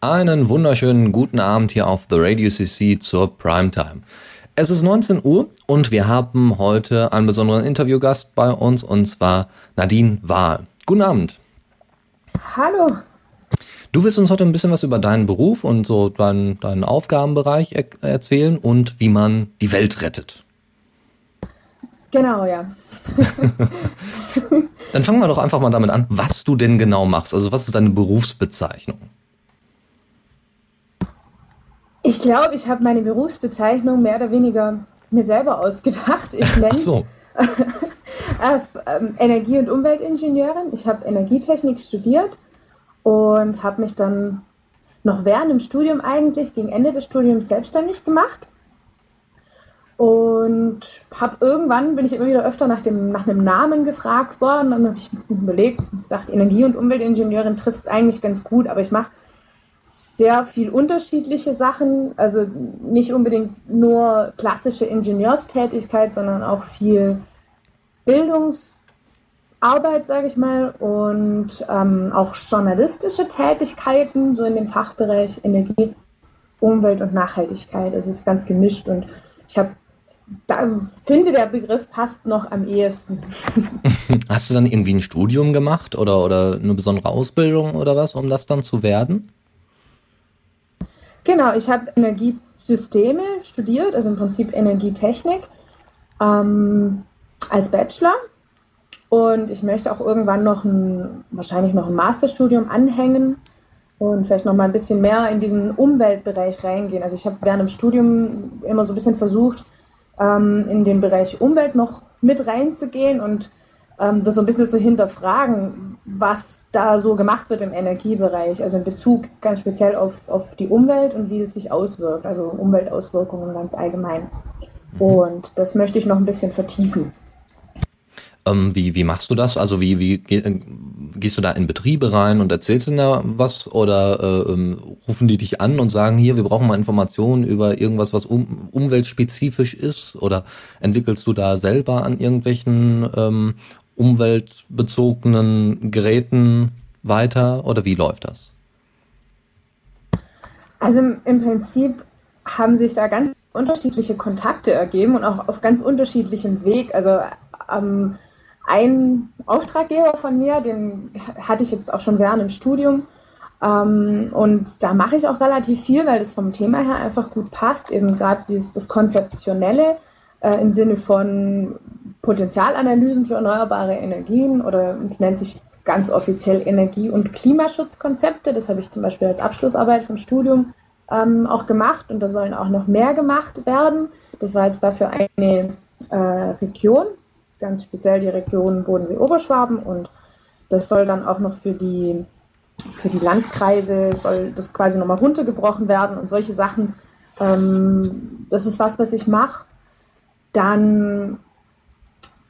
Einen wunderschönen guten Abend hier auf The Radio CC zur Primetime. Es ist 19 Uhr und wir haben heute einen besonderen Interviewgast bei uns und zwar Nadine Wahl. Guten Abend. Hallo. Du wirst uns heute ein bisschen was über deinen Beruf und so deinen, deinen Aufgabenbereich er erzählen und wie man die Welt rettet. Genau, ja. Dann fangen wir doch einfach mal damit an, was du denn genau machst. Also was ist deine Berufsbezeichnung? Ich glaube, ich habe meine Berufsbezeichnung mehr oder weniger mir selber ausgedacht. Ich nenne so. Ähm, Energie- und Umweltingenieurin. Ich habe Energietechnik studiert und habe mich dann noch während dem Studium eigentlich, gegen Ende des Studiums selbstständig gemacht. Und habe irgendwann, bin ich immer wieder öfter nach, dem, nach einem Namen gefragt worden. Dann habe ich überlegt, dachte, Energie- und Umweltingenieurin trifft es eigentlich ganz gut, aber ich mache sehr viel unterschiedliche Sachen, also nicht unbedingt nur klassische Ingenieurstätigkeit, sondern auch viel Bildungsarbeit, sage ich mal, und ähm, auch journalistische Tätigkeiten, so in dem Fachbereich Energie, Umwelt und Nachhaltigkeit. Es ist ganz gemischt und ich habe da finde, der Begriff passt noch am ehesten. Hast du dann irgendwie ein Studium gemacht oder, oder eine besondere Ausbildung oder was, um das dann zu werden? Genau, ich habe Energiesysteme studiert, also im Prinzip Energietechnik ähm, als Bachelor. Und ich möchte auch irgendwann noch ein, wahrscheinlich noch ein Masterstudium anhängen und vielleicht noch mal ein bisschen mehr in diesen Umweltbereich reingehen. Also ich habe während dem Studium immer so ein bisschen versucht, ähm, in den Bereich Umwelt noch mit reinzugehen und ähm, das so ein bisschen zu hinterfragen, was da so gemacht wird im Energiebereich, also in Bezug ganz speziell auf, auf die Umwelt und wie es sich auswirkt, also Umweltauswirkungen ganz allgemein. Mhm. Und das möchte ich noch ein bisschen vertiefen. Ähm, wie, wie machst du das? Also wie, wie äh, gehst du da in Betriebe rein und erzählst ihnen da was? Oder äh, ähm, rufen die dich an und sagen, hier, wir brauchen mal Informationen über irgendwas, was um, umweltspezifisch ist? Oder entwickelst du da selber an irgendwelchen ähm, umweltbezogenen Geräten weiter? Oder wie läuft das? Also im Prinzip haben sich da ganz unterschiedliche Kontakte ergeben und auch auf ganz unterschiedlichem Weg. Also ähm, ein Auftraggeber von mir, den hatte ich jetzt auch schon während dem Studium. Ähm, und da mache ich auch relativ viel, weil das vom Thema her einfach gut passt. Eben gerade das Konzeptionelle äh, im Sinne von Potenzialanalysen für erneuerbare Energien oder es nennt sich ganz offiziell Energie- und Klimaschutzkonzepte. Das habe ich zum Beispiel als Abschlussarbeit vom Studium ähm, auch gemacht und da sollen auch noch mehr gemacht werden. Das war jetzt dafür eine äh, Region, ganz speziell die Region Bodensee-Oberschwaben und das soll dann auch noch für die, für die Landkreise, soll das quasi nochmal runtergebrochen werden und solche Sachen. Ähm, das ist was, was ich mache. Dann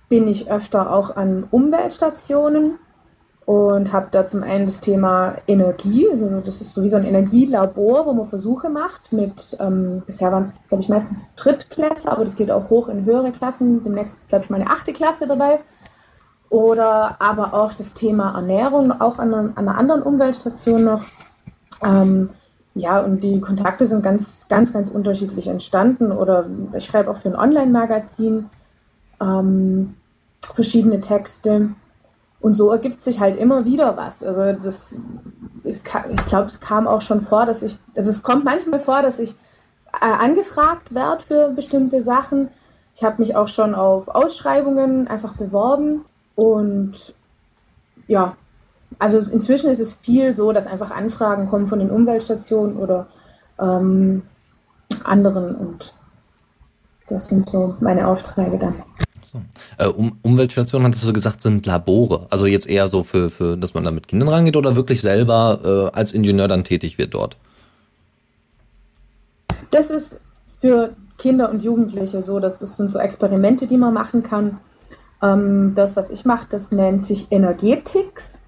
bin ich öfter auch an Umweltstationen und habe da zum einen das Thema Energie, also das ist sowieso ein Energielabor, wo man Versuche macht mit, ähm, bisher waren es, glaube ich, meistens Drittklässler, aber das geht auch hoch in höhere Klassen. Demnächst ist, glaube ich, meine achte Klasse dabei. Oder aber auch das Thema Ernährung, auch an, an einer anderen Umweltstation noch. Ähm, ja, und die Kontakte sind ganz, ganz, ganz unterschiedlich entstanden. Oder ich schreibe auch für ein Online-Magazin ähm, verschiedene Texte. Und so ergibt sich halt immer wieder was. Also das ist, ich glaube, es kam auch schon vor, dass ich, also es kommt manchmal vor, dass ich äh, angefragt werde für bestimmte Sachen. Ich habe mich auch schon auf Ausschreibungen einfach beworben und ja, also inzwischen ist es viel so, dass einfach Anfragen kommen von den Umweltstationen oder ähm, anderen und das sind so meine Aufträge dann. So. Äh, um, Umweltstationen, hattest du gesagt, sind Labore. Also jetzt eher so für, für dass man da mit Kindern rangeht oder wirklich selber äh, als Ingenieur dann tätig wird dort? Das ist für Kinder und Jugendliche so. Das, das sind so Experimente, die man machen kann. Ähm, das, was ich mache, das nennt sich Energetics.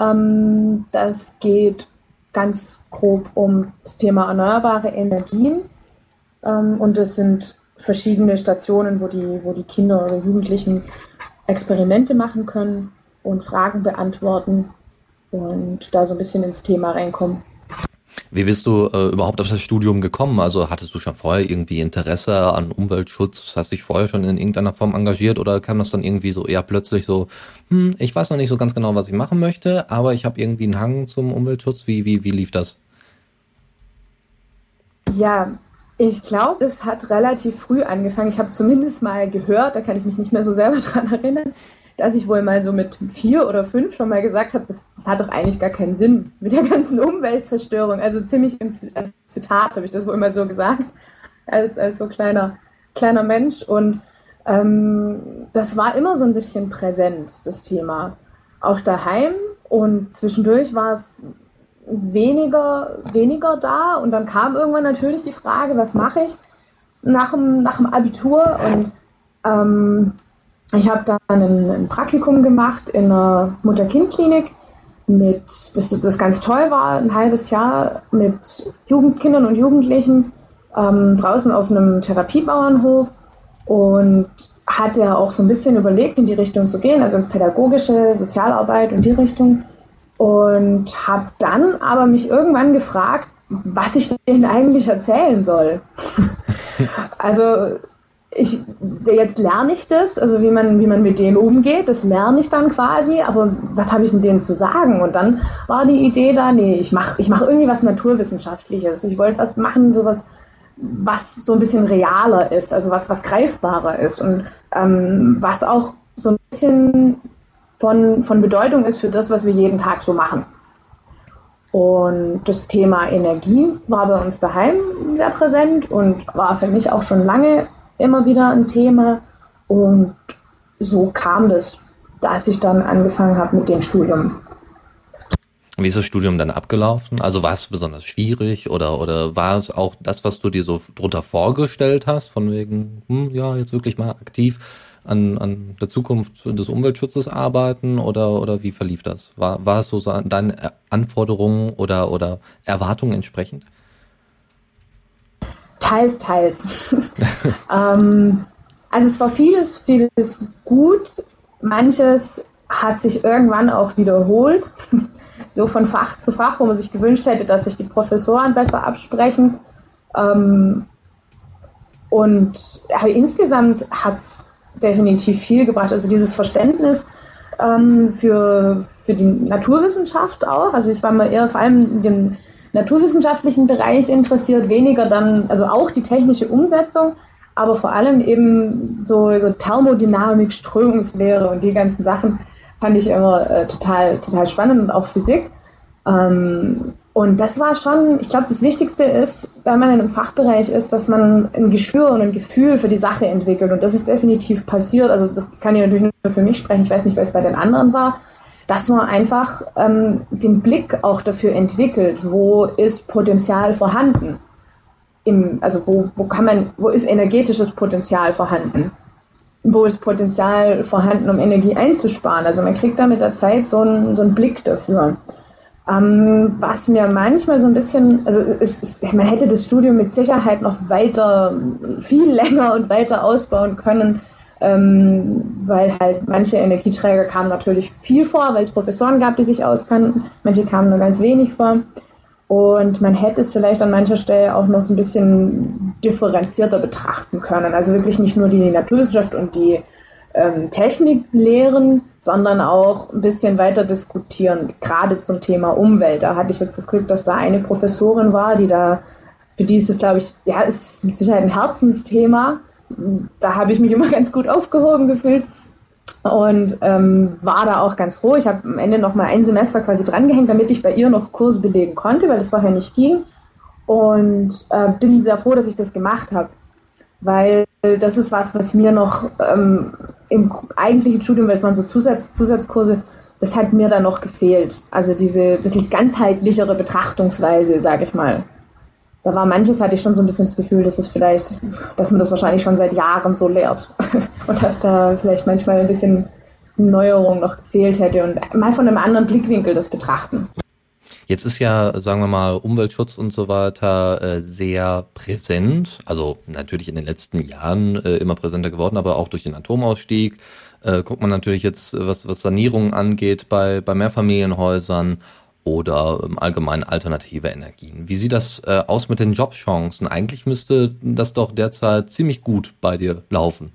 Ähm, das geht ganz grob um das Thema erneuerbare Energien. Ähm, und das sind verschiedene Stationen, wo die, wo die Kinder oder Jugendlichen Experimente machen können und Fragen beantworten und da so ein bisschen ins Thema reinkommen. Wie bist du äh, überhaupt auf das Studium gekommen? Also hattest du schon vorher irgendwie Interesse an Umweltschutz? Hast dich vorher schon in irgendeiner Form engagiert oder kam das dann irgendwie so eher plötzlich so, hm, ich weiß noch nicht so ganz genau, was ich machen möchte, aber ich habe irgendwie einen Hang zum Umweltschutz. Wie, wie, wie lief das? Ja, ich glaube, es hat relativ früh angefangen. Ich habe zumindest mal gehört, da kann ich mich nicht mehr so selber dran erinnern, dass ich wohl mal so mit vier oder fünf schon mal gesagt habe, das, das hat doch eigentlich gar keinen Sinn mit der ganzen Umweltzerstörung. Also ziemlich im als Zitat habe ich das wohl mal so gesagt, als, als so kleiner, kleiner Mensch. Und ähm, das war immer so ein bisschen präsent, das Thema. Auch daheim und zwischendurch war es weniger, weniger da. Und dann kam irgendwann natürlich die Frage, was mache ich nach dem, nach dem Abitur? Und ähm, ich habe dann ein, ein, Praktikum gemacht in einer Mutter-Kind-Klinik mit, das, das ganz toll war, ein halbes Jahr mit Jugendkindern und Jugendlichen ähm, draußen auf einem Therapiebauernhof und hatte auch so ein bisschen überlegt, in die Richtung zu gehen, also ins pädagogische, Sozialarbeit und die Richtung. Und habe dann aber mich irgendwann gefragt, was ich denen eigentlich erzählen soll. also ich, jetzt lerne ich das, also wie man, wie man mit denen umgeht, das lerne ich dann quasi, aber was habe ich denn denen zu sagen? Und dann war die Idee da, nee, ich mache ich mach irgendwie was Naturwissenschaftliches. Ich wollte was machen, so was, was so ein bisschen realer ist, also was, was greifbarer ist und ähm, was auch so ein bisschen von, von Bedeutung ist für das, was wir jeden Tag so machen. Und das Thema Energie war bei uns daheim sehr präsent und war für mich auch schon lange immer wieder ein Thema. Und so kam das, dass ich dann angefangen habe mit dem Studium. Wie ist das Studium dann abgelaufen? Also war es besonders schwierig oder, oder war es auch das, was du dir so drunter vorgestellt hast, von wegen, hm, ja, jetzt wirklich mal aktiv an, an der Zukunft des Umweltschutzes arbeiten oder, oder wie verlief das? War, war es so deinen Anforderungen oder, oder Erwartungen entsprechend? Teils, teils. ähm, also es war vieles, vieles gut. Manches hat sich irgendwann auch wiederholt, so von Fach zu Fach, wo man sich gewünscht hätte, dass sich die Professoren besser absprechen. Ähm, und aber insgesamt hat es definitiv viel gebracht. Also dieses Verständnis ähm, für, für die Naturwissenschaft auch. Also ich war mal eher vor allem in dem naturwissenschaftlichen Bereich interessiert, weniger dann, also auch die technische Umsetzung, aber vor allem eben so, so Thermodynamik, Strömungslehre und die ganzen Sachen fand ich immer äh, total, total spannend und auch Physik. Ähm, und das war schon, ich glaube, das Wichtigste ist, wenn man in einem Fachbereich ist, dass man ein Gespür und ein Gefühl für die Sache entwickelt. Und das ist definitiv passiert. Also das kann ich natürlich nur für mich sprechen. Ich weiß nicht, was bei den anderen war dass man einfach ähm, den Blick auch dafür entwickelt, wo ist Potenzial vorhanden. Im, also wo, wo kann man, wo ist energetisches Potenzial vorhanden? Wo ist Potenzial vorhanden, um Energie einzusparen? Also man kriegt da mit der Zeit so einen, so einen Blick dafür. Ähm, was mir manchmal so ein bisschen, also es, es, man hätte das Studium mit Sicherheit noch weiter, viel länger und weiter ausbauen können, ähm, weil halt manche Energieträger kamen natürlich viel vor, weil es Professoren gab, die sich auskannten, manche kamen nur ganz wenig vor. Und man hätte es vielleicht an mancher Stelle auch noch so ein bisschen differenzierter betrachten können. Also wirklich nicht nur die Naturwissenschaft und die ähm, Technik lehren, sondern auch ein bisschen weiter diskutieren, gerade zum Thema Umwelt. Da hatte ich jetzt das Glück, dass da eine Professorin war, die da, für die ist es, glaube ich, ja, ist mit Sicherheit ein Herzensthema da habe ich mich immer ganz gut aufgehoben gefühlt und ähm, war da auch ganz froh. Ich habe am Ende noch mal ein Semester quasi drangehängt, damit ich bei ihr noch Kurse belegen konnte, weil das vorher nicht ging. Und äh, bin sehr froh, dass ich das gemacht habe, weil das ist was, was mir noch ähm, im eigentlichen Studium, es waren so Zusatz, Zusatzkurse, das hat mir da noch gefehlt. Also diese bisschen ganzheitlichere Betrachtungsweise, sage ich mal da war manches, hatte ich schon so ein bisschen das Gefühl, dass es vielleicht, dass man das wahrscheinlich schon seit Jahren so lehrt. und dass da vielleicht manchmal ein bisschen Neuerung noch gefehlt hätte und mal von einem anderen Blickwinkel das betrachten. Jetzt ist ja, sagen wir mal, Umweltschutz und so weiter äh, sehr präsent. Also natürlich in den letzten Jahren äh, immer präsenter geworden, aber auch durch den Atomausstieg. Äh, guckt man natürlich jetzt, was, was Sanierungen angeht bei, bei Mehrfamilienhäusern oder ähm, allgemein alternative Energien. Wie sieht das äh, aus mit den Jobchancen? Eigentlich müsste das doch derzeit ziemlich gut bei dir laufen.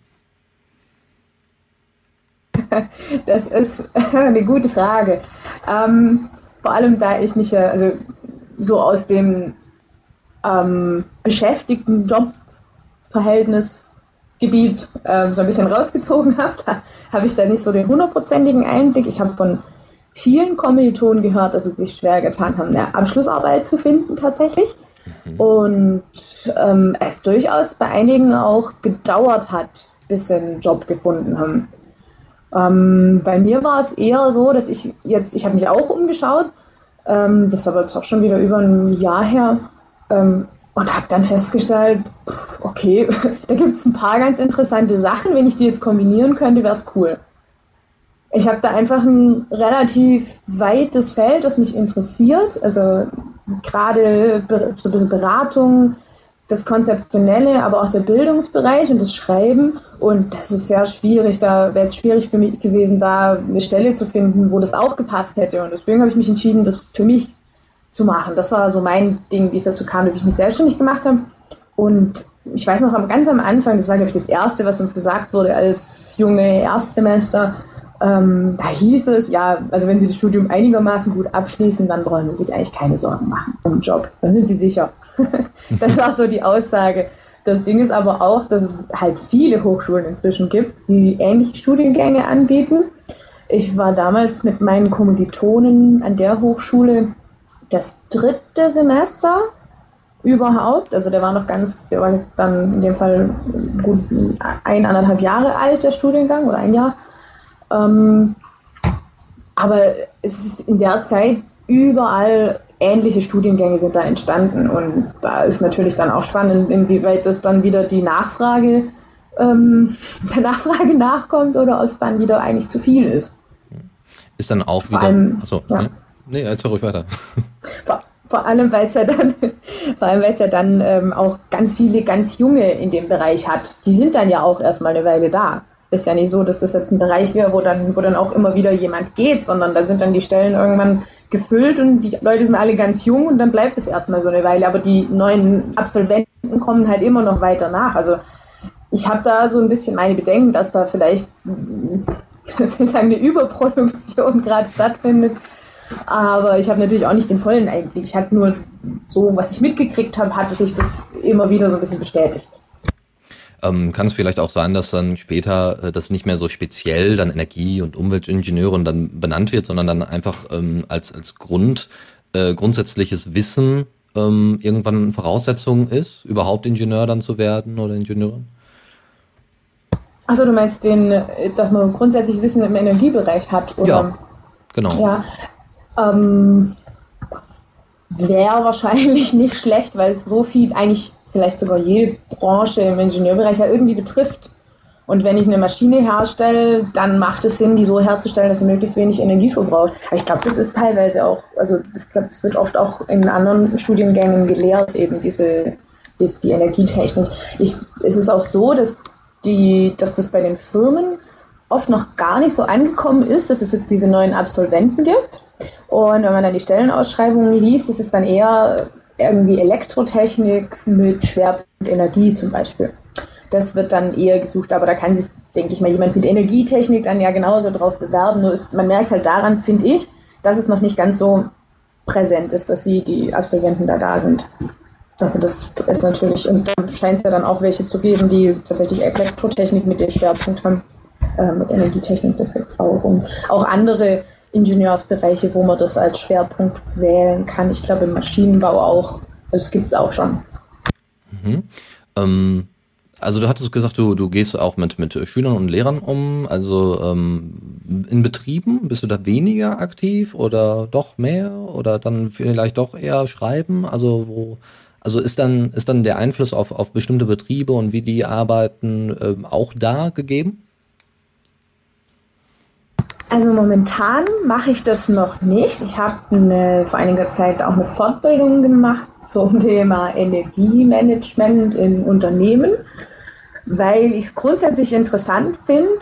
Das ist eine gute Frage. Ähm, vor allem, da ich mich ja also so aus dem ähm, beschäftigten Jobverhältnisgebiet äh, so ein bisschen rausgezogen habe, da habe ich da nicht so den hundertprozentigen Einblick. Ich habe von vielen Kommilitonen gehört, dass sie sich schwer getan haben, eine Abschlussarbeit zu finden tatsächlich. Mhm. Und ähm, es durchaus bei einigen auch gedauert hat, bis sie einen Job gefunden haben. Ähm, bei mir war es eher so, dass ich jetzt, ich habe mich auch umgeschaut, ähm, das aber jetzt auch schon wieder über ein Jahr her, ähm, und habe dann festgestellt, okay, da gibt es ein paar ganz interessante Sachen, wenn ich die jetzt kombinieren könnte, wäre es cool. Ich habe da einfach ein relativ weites Feld, das mich interessiert. Also gerade so ein bisschen Beratung, das Konzeptionelle, aber auch der Bildungsbereich und das Schreiben. Und das ist sehr schwierig. Da wäre es schwierig für mich gewesen, da eine Stelle zu finden, wo das auch gepasst hätte. Und deswegen habe ich mich entschieden, das für mich zu machen. Das war so mein Ding, wie es dazu kam, dass ich mich selbstständig gemacht habe. Und ich weiß noch ganz am Anfang, das war, glaube ich, das Erste, was uns gesagt wurde als junge Erstsemester, ähm, da hieß es, ja, also wenn Sie das Studium einigermaßen gut abschließen, dann brauchen Sie sich eigentlich keine Sorgen machen um den Job. Dann sind Sie sicher. das war so die Aussage. Das Ding ist aber auch, dass es halt viele Hochschulen inzwischen gibt, die ähnliche Studiengänge anbieten. Ich war damals mit meinen Kommilitonen an der Hochschule das dritte Semester überhaupt. Also der war noch ganz, der war dann in dem Fall gut ein, anderthalb Jahre alt, der Studiengang, oder ein Jahr. Ähm, aber es ist in der Zeit überall ähnliche Studiengänge sind da entstanden und da ist natürlich dann auch spannend, inwieweit das dann wieder die Nachfrage ähm, der Nachfrage nachkommt oder ob es dann wieder eigentlich zu viel ist. Ist dann auch wieder. Allem, achso, ja. nee, erzähl ruhig weiter. Vor, vor allem, weil es ja dann, vor allem, weil es ja dann ähm, auch ganz viele ganz junge in dem Bereich hat. Die sind dann ja auch erstmal eine Weile da ist ja nicht so, dass das jetzt ein Bereich wäre, wo dann, wo dann auch immer wieder jemand geht, sondern da sind dann die Stellen irgendwann gefüllt und die Leute sind alle ganz jung und dann bleibt es erstmal so eine Weile. Aber die neuen Absolventen kommen halt immer noch weiter nach. Also ich habe da so ein bisschen meine Bedenken, dass da vielleicht eine Überproduktion gerade stattfindet. Aber ich habe natürlich auch nicht den vollen Einblick. Ich habe nur so, was ich mitgekriegt habe, hatte sich das immer wieder so ein bisschen bestätigt. Ähm, kann es vielleicht auch sein, dass dann später äh, das nicht mehr so speziell dann Energie- und Umweltingenieure dann benannt wird, sondern dann einfach ähm, als, als Grund, äh, grundsätzliches Wissen ähm, irgendwann Voraussetzung ist, überhaupt Ingenieur dann zu werden oder Ingenieurin? Achso, du meinst den, dass man grundsätzlich Wissen im Energiebereich hat, oder? Ja, genau. Ja. Ähm, Wäre wahrscheinlich nicht schlecht, weil es so viel eigentlich vielleicht sogar jede Branche im Ingenieurbereich ja irgendwie betrifft. Und wenn ich eine Maschine herstelle, dann macht es Sinn, die so herzustellen, dass sie möglichst wenig Energie verbraucht. Aber ich glaube, das ist teilweise auch, also ich glaube, das wird oft auch in anderen Studiengängen gelehrt, eben diese, ist die Energietechnik. Ich, es ist auch so, dass, die, dass das bei den Firmen oft noch gar nicht so angekommen ist, dass es jetzt diese neuen Absolventen gibt. Und wenn man dann die Stellenausschreibungen liest, ist es dann eher irgendwie Elektrotechnik mit Schwerpunkt Energie zum Beispiel. Das wird dann eher gesucht, aber da kann sich, denke ich mal, jemand mit Energietechnik dann ja genauso drauf bewerben. Nur ist, man merkt halt daran, finde ich, dass es noch nicht ganz so präsent ist, dass sie, die Absolventen da da sind. Also das ist natürlich, und da scheint es ja dann auch welche zu geben, die tatsächlich Elektrotechnik mit dem Schwerpunkt haben, äh, mit Energietechnik, das gibt es auch. Und auch andere Ingenieursbereiche, wo man das als Schwerpunkt wählen kann. Ich glaube im Maschinenbau auch. Das gibt es auch schon. Mhm. Ähm, also du hattest gesagt, du, du gehst auch mit, mit Schülern und Lehrern um. Also ähm, in Betrieben bist du da weniger aktiv oder doch mehr oder dann vielleicht doch eher schreiben? Also wo also ist dann ist dann der Einfluss auf, auf bestimmte Betriebe und wie die arbeiten ähm, auch da gegeben? Also momentan mache ich das noch nicht. Ich habe vor einiger Zeit auch eine Fortbildung gemacht zum Thema Energiemanagement in Unternehmen, weil ich es grundsätzlich interessant finde,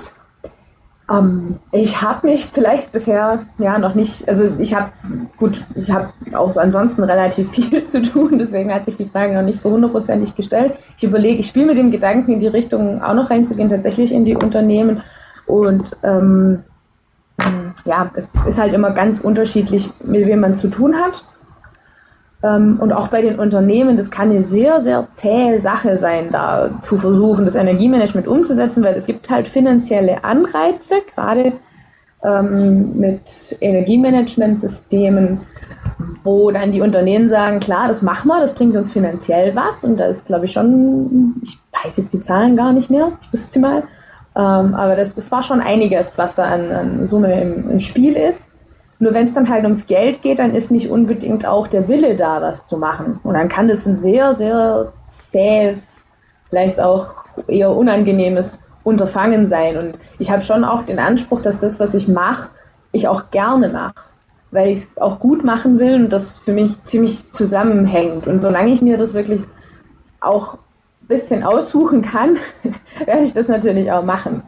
Ähm, ich habe mich vielleicht bisher ja noch nicht, also ich habe, gut, ich habe auch so ansonsten relativ viel zu tun, deswegen hat sich die Frage noch nicht so hundertprozentig gestellt. Ich überlege, ich spiele mit dem Gedanken, in die Richtung auch noch reinzugehen, tatsächlich in die Unternehmen und ähm, ja, es ist halt immer ganz unterschiedlich, mit wem man zu tun hat. Ähm, und auch bei den Unternehmen, das kann eine sehr, sehr zähe Sache sein, da zu versuchen, das Energiemanagement umzusetzen, weil es gibt halt finanzielle Anreize, gerade ähm, mit Energiemanagementsystemen, wo dann die Unternehmen sagen, klar, das machen wir, das bringt uns finanziell was. Und da ist, glaube ich, schon, ich weiß jetzt die Zahlen gar nicht mehr, ich wüsste sie mal, ähm, aber das, das war schon einiges, was da an, an Summe im, im Spiel ist. Nur wenn es dann halt ums Geld geht, dann ist nicht unbedingt auch der Wille da, was zu machen. Und dann kann das ein sehr, sehr zähes, vielleicht auch eher unangenehmes Unterfangen sein. Und ich habe schon auch den Anspruch, dass das, was ich mache, ich auch gerne mache. Weil ich es auch gut machen will und das für mich ziemlich zusammenhängt. Und solange ich mir das wirklich auch bisschen aussuchen kann, werde ich das natürlich auch machen.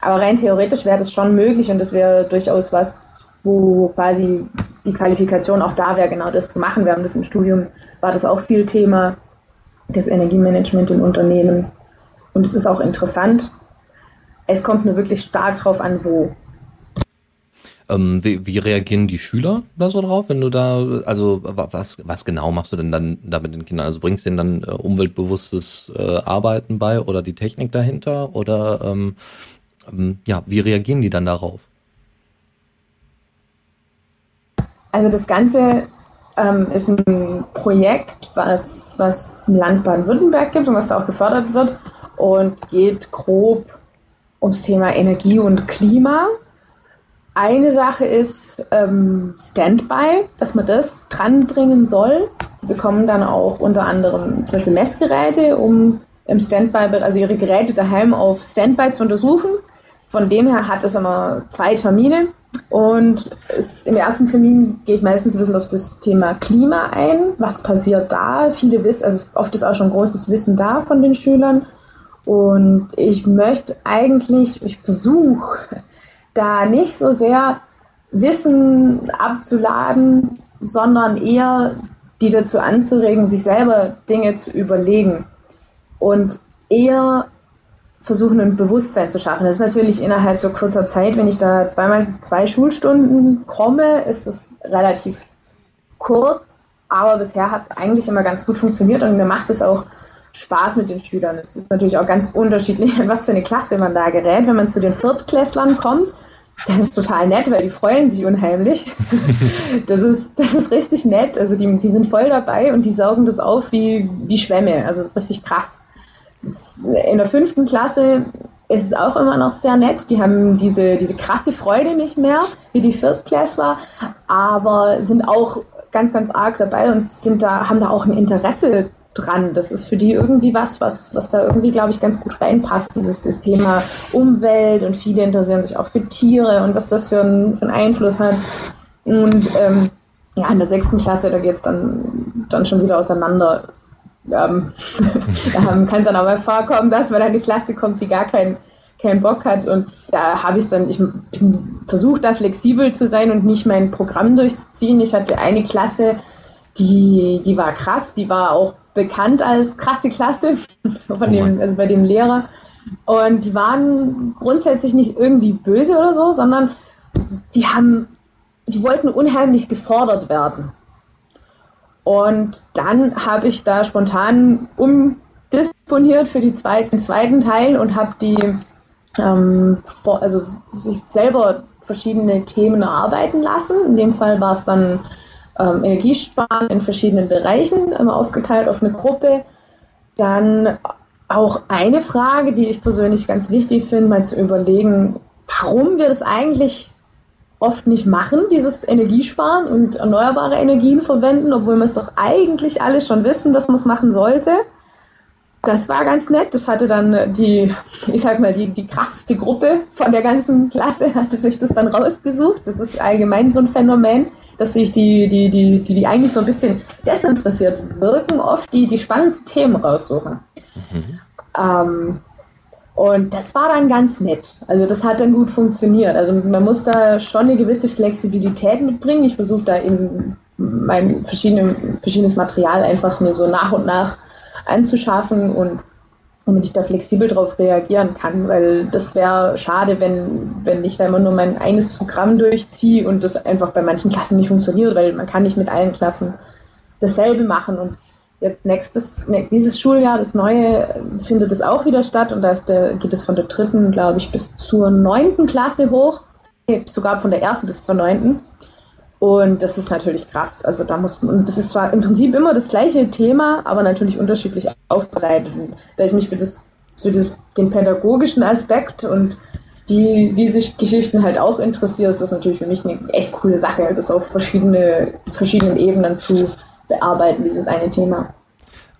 Aber rein theoretisch wäre das schon möglich und das wäre durchaus was, wo quasi die Qualifikation auch da wäre, genau das zu machen. Während des im Studium war das auch viel Thema, das Energiemanagement in Unternehmen. Und es ist auch interessant. Es kommt nur wirklich stark drauf an, wo. Ähm, wie, wie, reagieren die Schüler da so drauf, wenn du da, also was, was genau machst du denn dann da mit den Kindern? Also bringst du denen dann äh, umweltbewusstes äh, Arbeiten bei oder die Technik dahinter? Oder ähm, ähm, ja, wie reagieren die dann darauf? Also das Ganze ähm, ist ein Projekt, was, was im Land Baden-Württemberg gibt und was da auch gefördert wird und geht grob ums Thema Energie und Klima. Eine Sache ist ähm, Standby, dass man das dranbringen soll. Wir bekommen dann auch unter anderem zum Beispiel Messgeräte, um im Standby, also ihre Geräte daheim auf Standby zu untersuchen. Von dem her hat es immer zwei Termine. Und es, im ersten Termin gehe ich meistens ein bisschen auf das Thema Klima ein. Was passiert da? Viele wissen, also oft ist auch schon großes Wissen da von den Schülern. Und ich möchte eigentlich, ich versuche da nicht so sehr Wissen abzuladen, sondern eher die dazu anzuregen, sich selber Dinge zu überlegen und eher versuchen, ein Bewusstsein zu schaffen. Das ist natürlich innerhalb so kurzer Zeit, wenn ich da zweimal zwei Schulstunden komme, ist es relativ kurz, aber bisher hat es eigentlich immer ganz gut funktioniert und mir macht es auch Spaß mit den Schülern. Es ist natürlich auch ganz unterschiedlich, in was für eine Klasse man da gerät. Wenn man zu den Viertklässlern kommt, das ist total nett, weil die freuen sich unheimlich. Das ist, das ist richtig nett. Also die, die sind voll dabei und die saugen das auf wie, wie Schwämme. Also das ist richtig krass. Ist, in der fünften Klasse ist es auch immer noch sehr nett. Die haben diese, diese krasse Freude nicht mehr wie die Viertklässler, aber sind auch ganz, ganz arg dabei und sind da, haben da auch ein Interesse dran. Das ist für die irgendwie was, was, was da irgendwie, glaube ich, ganz gut reinpasst. Dieses das Thema Umwelt und viele interessieren sich auch für Tiere und was das für, ein, für einen Einfluss hat. Und ähm, ja, in der sechsten Klasse, da geht es dann, dann schon wieder auseinander. Ähm, da kann es dann auch mal vorkommen, dass man in eine Klasse kommt, die gar keinen keinen Bock hat. Und da habe ich dann, ich bin versucht, da flexibel zu sein und nicht mein Programm durchzuziehen. Ich hatte eine Klasse, die, die war krass, die war auch bekannt als krasse Klasse von dem, also bei dem Lehrer. Und die waren grundsätzlich nicht irgendwie böse oder so, sondern die haben, die wollten unheimlich gefordert werden. Und dann habe ich da spontan umdisponiert für die zweiten, zweiten Teil und habe die, ähm, vor, also sich selber verschiedene Themen erarbeiten lassen. In dem Fall war es dann ähm, Energiesparen in verschiedenen Bereichen, immer aufgeteilt auf eine Gruppe. Dann auch eine Frage, die ich persönlich ganz wichtig finde, mal zu überlegen, warum wir das eigentlich oft nicht machen, dieses Energiesparen und erneuerbare Energien verwenden, obwohl wir es doch eigentlich alle schon wissen, dass man es machen sollte. Das war ganz nett. Das hatte dann die, ich sag mal, die, die krasseste Gruppe von der ganzen Klasse hatte sich das dann rausgesucht. Das ist allgemein so ein Phänomen dass sich die, die, die, die, die eigentlich so ein bisschen desinteressiert wirken, oft die, die spannendsten Themen raussuchen. Mhm. Ähm, Und das war dann ganz nett. Also das hat dann gut funktioniert. Also man muss da schon eine gewisse Flexibilität mitbringen. Ich versuche da eben mein verschiedene, verschiedenes Material einfach mir so nach und nach anzuschaffen und damit ich da flexibel drauf reagieren kann, weil das wäre schade, wenn, wenn ich da immer nur mein eines Programm durchziehe und das einfach bei manchen Klassen nicht funktioniert, weil man kann nicht mit allen Klassen dasselbe machen und jetzt nächstes, dieses Schuljahr, das neue, findet es auch wieder statt und da der, geht es von der dritten, glaube ich, bis zur neunten Klasse hoch, sogar von der ersten bis zur neunten. Und das ist natürlich krass. Also da muss man, das ist zwar im Prinzip immer das gleiche Thema, aber natürlich unterschiedlich aufbereitet. Und da ich mich für das, für das, den pädagogischen Aspekt und die diese Geschichten halt auch interessiere, ist das natürlich für mich eine echt coole Sache, das auf verschiedene, verschiedenen Ebenen zu bearbeiten, dieses eine Thema.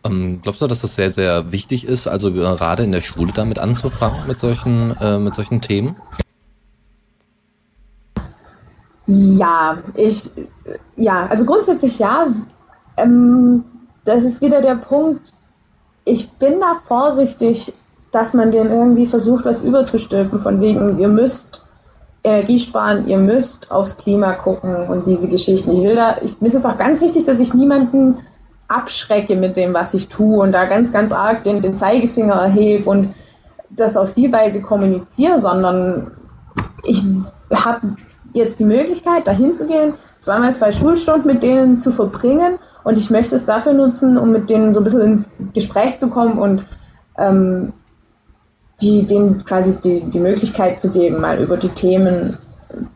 Ähm, glaubst du, dass das sehr, sehr wichtig ist, also gerade in der Schule damit anzufangen, mit solchen, äh, mit solchen Themen? Ja, ich, ja, also grundsätzlich ja. Ähm, das ist wieder der Punkt, ich bin da vorsichtig, dass man denen irgendwie versucht, was überzustülpen, von wegen, ihr müsst Energie sparen, ihr müsst aufs Klima gucken und diese Geschichten. Ich will da, ich, mir ist es auch ganz wichtig, dass ich niemanden abschrecke mit dem, was ich tue und da ganz, ganz arg den, den Zeigefinger erhebe und das auf die Weise kommuniziere, sondern ich habe jetzt die Möglichkeit, dahin zu gehen, zweimal zwei Schulstunden mit denen zu verbringen und ich möchte es dafür nutzen, um mit denen so ein bisschen ins Gespräch zu kommen und ähm, die, denen quasi die, die Möglichkeit zu geben, mal über die Themen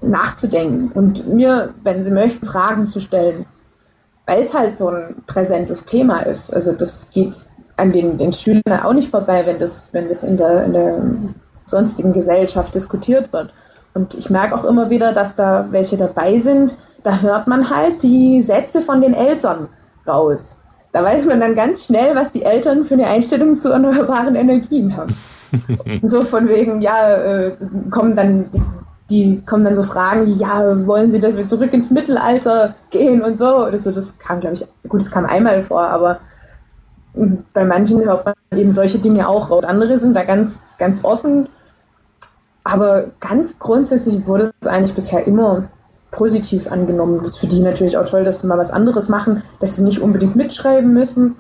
nachzudenken und mir, wenn sie möchten, Fragen zu stellen, weil es halt so ein präsentes Thema ist. Also das geht an den, den Schülern auch nicht vorbei, wenn das, wenn das in der, in der sonstigen Gesellschaft diskutiert wird. Und ich merke auch immer wieder, dass da welche dabei sind, da hört man halt die Sätze von den Eltern raus. Da weiß man dann ganz schnell, was die Eltern für eine Einstellung zu erneuerbaren Energien haben. so von wegen, ja, äh, kommen dann die kommen dann so Fragen wie, ja, wollen Sie, dass wir zurück ins Mittelalter gehen und so. Das, das kam, glaube ich, gut, das kam einmal vor, aber bei manchen hört man eben solche Dinge auch raus. Andere sind da ganz, ganz offen aber ganz grundsätzlich wurde es eigentlich bisher immer positiv angenommen. Das ist für die natürlich auch toll, dass sie mal was anderes machen, dass sie nicht unbedingt mitschreiben müssen.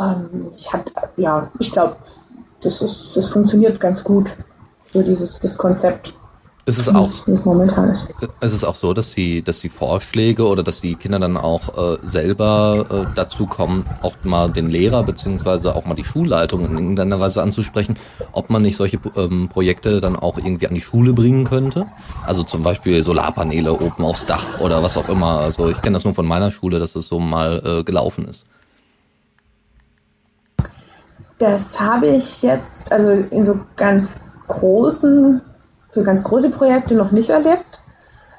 Ähm, ich ja, ich glaube, das, das funktioniert ganz gut, so dieses das Konzept. Ist es auch, es momentan ist. Ist es auch so, dass die, dass die Vorschläge oder dass die Kinder dann auch äh, selber äh, dazu kommen, auch mal den Lehrer beziehungsweise auch mal die Schulleitung in irgendeiner Weise anzusprechen, ob man nicht solche ähm, Projekte dann auch irgendwie an die Schule bringen könnte? Also zum Beispiel Solarpaneele oben aufs Dach oder was auch immer. Also ich kenne das nur von meiner Schule, dass es so mal äh, gelaufen ist. Das habe ich jetzt, also in so ganz großen für ganz große Projekte noch nicht erlebt.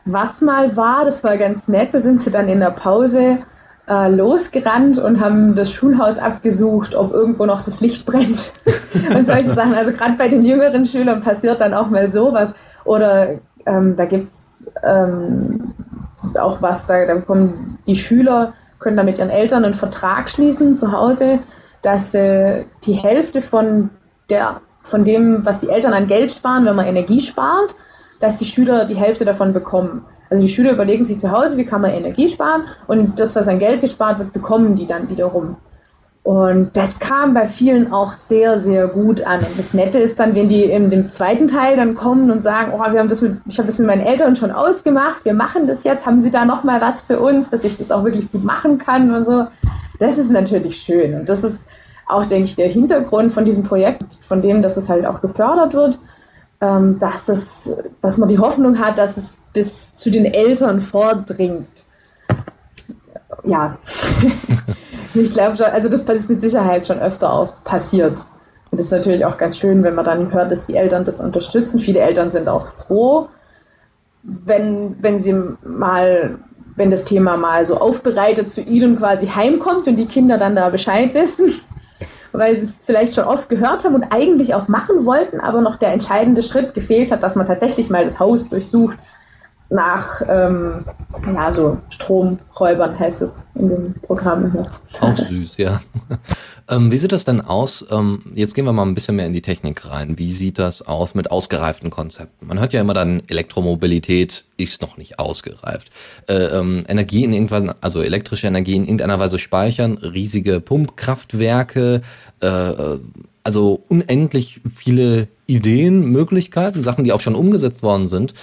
Was mal war, das war ganz nett, da sind sie dann in der Pause äh, losgerannt und haben das Schulhaus abgesucht, ob irgendwo noch das Licht brennt und solche Sachen. Also gerade bei den jüngeren Schülern passiert dann auch mal sowas. Oder ähm, da gibt es ähm, auch was, da, da bekommen die Schüler, können da mit ihren Eltern einen Vertrag schließen zu Hause, dass äh, die Hälfte von der von dem, was die Eltern an Geld sparen, wenn man Energie spart, dass die Schüler die Hälfte davon bekommen. Also die Schüler überlegen sich zu Hause, wie kann man Energie sparen und das, was an Geld gespart wird, bekommen die dann wiederum. Und das kam bei vielen auch sehr, sehr gut an. Und das Nette ist dann, wenn die in dem zweiten Teil dann kommen und sagen, oh, wir haben das mit, ich habe das mit meinen Eltern schon ausgemacht, wir machen das jetzt, haben sie da noch mal was für uns, dass ich das auch wirklich gut machen kann und so. Das ist natürlich schön. Und das ist, auch, denke ich, der Hintergrund von diesem Projekt, von dem, dass es halt auch gefördert wird, ähm, dass, es, dass man die Hoffnung hat, dass es bis zu den Eltern vordringt. Ja, ich glaube schon, also das ist mit Sicherheit schon öfter auch passiert. Und das ist natürlich auch ganz schön, wenn man dann hört, dass die Eltern das unterstützen. Viele Eltern sind auch froh, wenn, wenn sie mal, wenn das Thema mal so aufbereitet zu ihnen quasi heimkommt und die Kinder dann da Bescheid wissen weil sie es vielleicht schon oft gehört haben und eigentlich auch machen wollten, aber noch der entscheidende Schritt gefehlt hat, dass man tatsächlich mal das Haus durchsucht. Nach ähm, ja, so Stromräubern heißt es in dem Programm. Auch süß, ja. ähm, wie sieht das denn aus? Ähm, jetzt gehen wir mal ein bisschen mehr in die Technik rein. Wie sieht das aus mit ausgereiften Konzepten? Man hört ja immer dann, Elektromobilität ist noch nicht ausgereift. Äh, ähm, Energie in irgendwann, also elektrische Energie in irgendeiner Weise speichern, riesige Pumpkraftwerke, äh, also unendlich viele Ideen, Möglichkeiten, Sachen, die auch schon umgesetzt worden sind.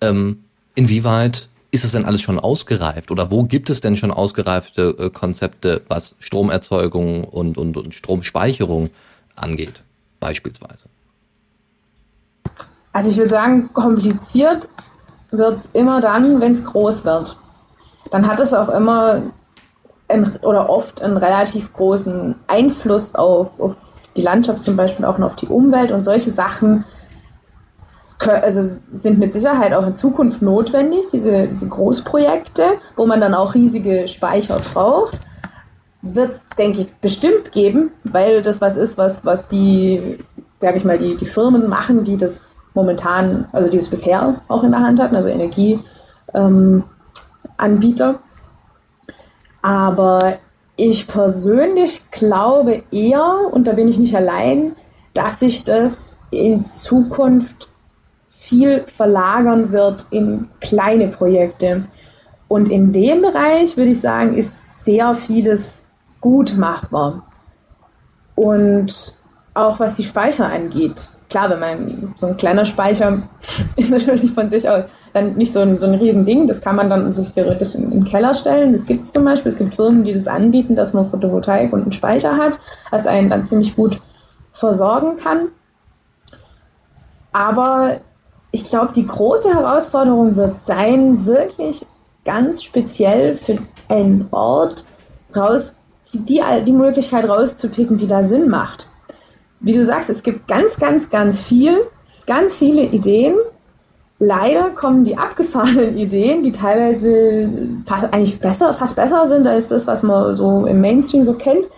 Ähm, Inwieweit ist es denn alles schon ausgereift oder wo gibt es denn schon ausgereifte äh, Konzepte, was Stromerzeugung und, und, und Stromspeicherung angeht, beispielsweise? Also ich würde sagen, kompliziert wird es immer dann, wenn es groß wird. Dann hat es auch immer ein, oder oft einen relativ großen Einfluss auf, auf die Landschaft, zum Beispiel auch noch auf die Umwelt und solche Sachen also sind mit Sicherheit auch in Zukunft notwendig, diese, diese Großprojekte, wo man dann auch riesige Speicher braucht. Wird es, denke ich, bestimmt geben, weil das was ist, was, was die, sage ich mal, die, die Firmen machen, die das momentan, also die es bisher auch in der Hand hatten, also Energieanbieter. Ähm, Aber ich persönlich glaube eher, und da bin ich nicht allein, dass sich das in Zukunft viel verlagern wird in kleine Projekte. Und in dem Bereich würde ich sagen, ist sehr vieles gut machbar. Und auch was die Speicher angeht. Klar, wenn man so ein kleiner Speicher ist natürlich von sich aus dann nicht so ein, so ein Riesending. Das kann man dann sich theoretisch in, in den Keller stellen. Das gibt es zum Beispiel. Es gibt Firmen, die das anbieten, dass man Photovoltaik und einen Speicher hat, was einen dann ziemlich gut versorgen kann. Aber ich glaube, die große Herausforderung wird sein, wirklich ganz speziell für einen Ort raus, die, die, Möglichkeit rauszupicken, die da Sinn macht. Wie du sagst, es gibt ganz, ganz, ganz viel, ganz viele Ideen. Leider kommen die abgefahrenen Ideen, die teilweise fast, eigentlich besser, fast besser sind als das, was man so im Mainstream so kennt,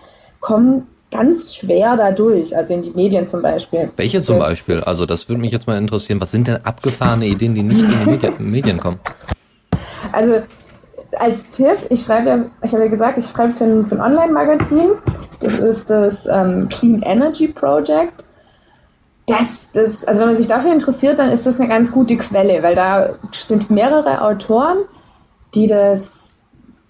kommen ganz schwer dadurch, also in die Medien zum Beispiel. Welche zum das, Beispiel? Also das würde mich jetzt mal interessieren. Was sind denn abgefahrene Ideen, die nicht in die Medi Medien kommen? Also als Tipp, ich schreibe, ich habe ja gesagt, ich schreibe für ein, ein Online-Magazin. Das ist das ähm, Clean Energy Project. Das, das, also wenn man sich dafür interessiert, dann ist das eine ganz gute Quelle, weil da sind mehrere Autoren, die das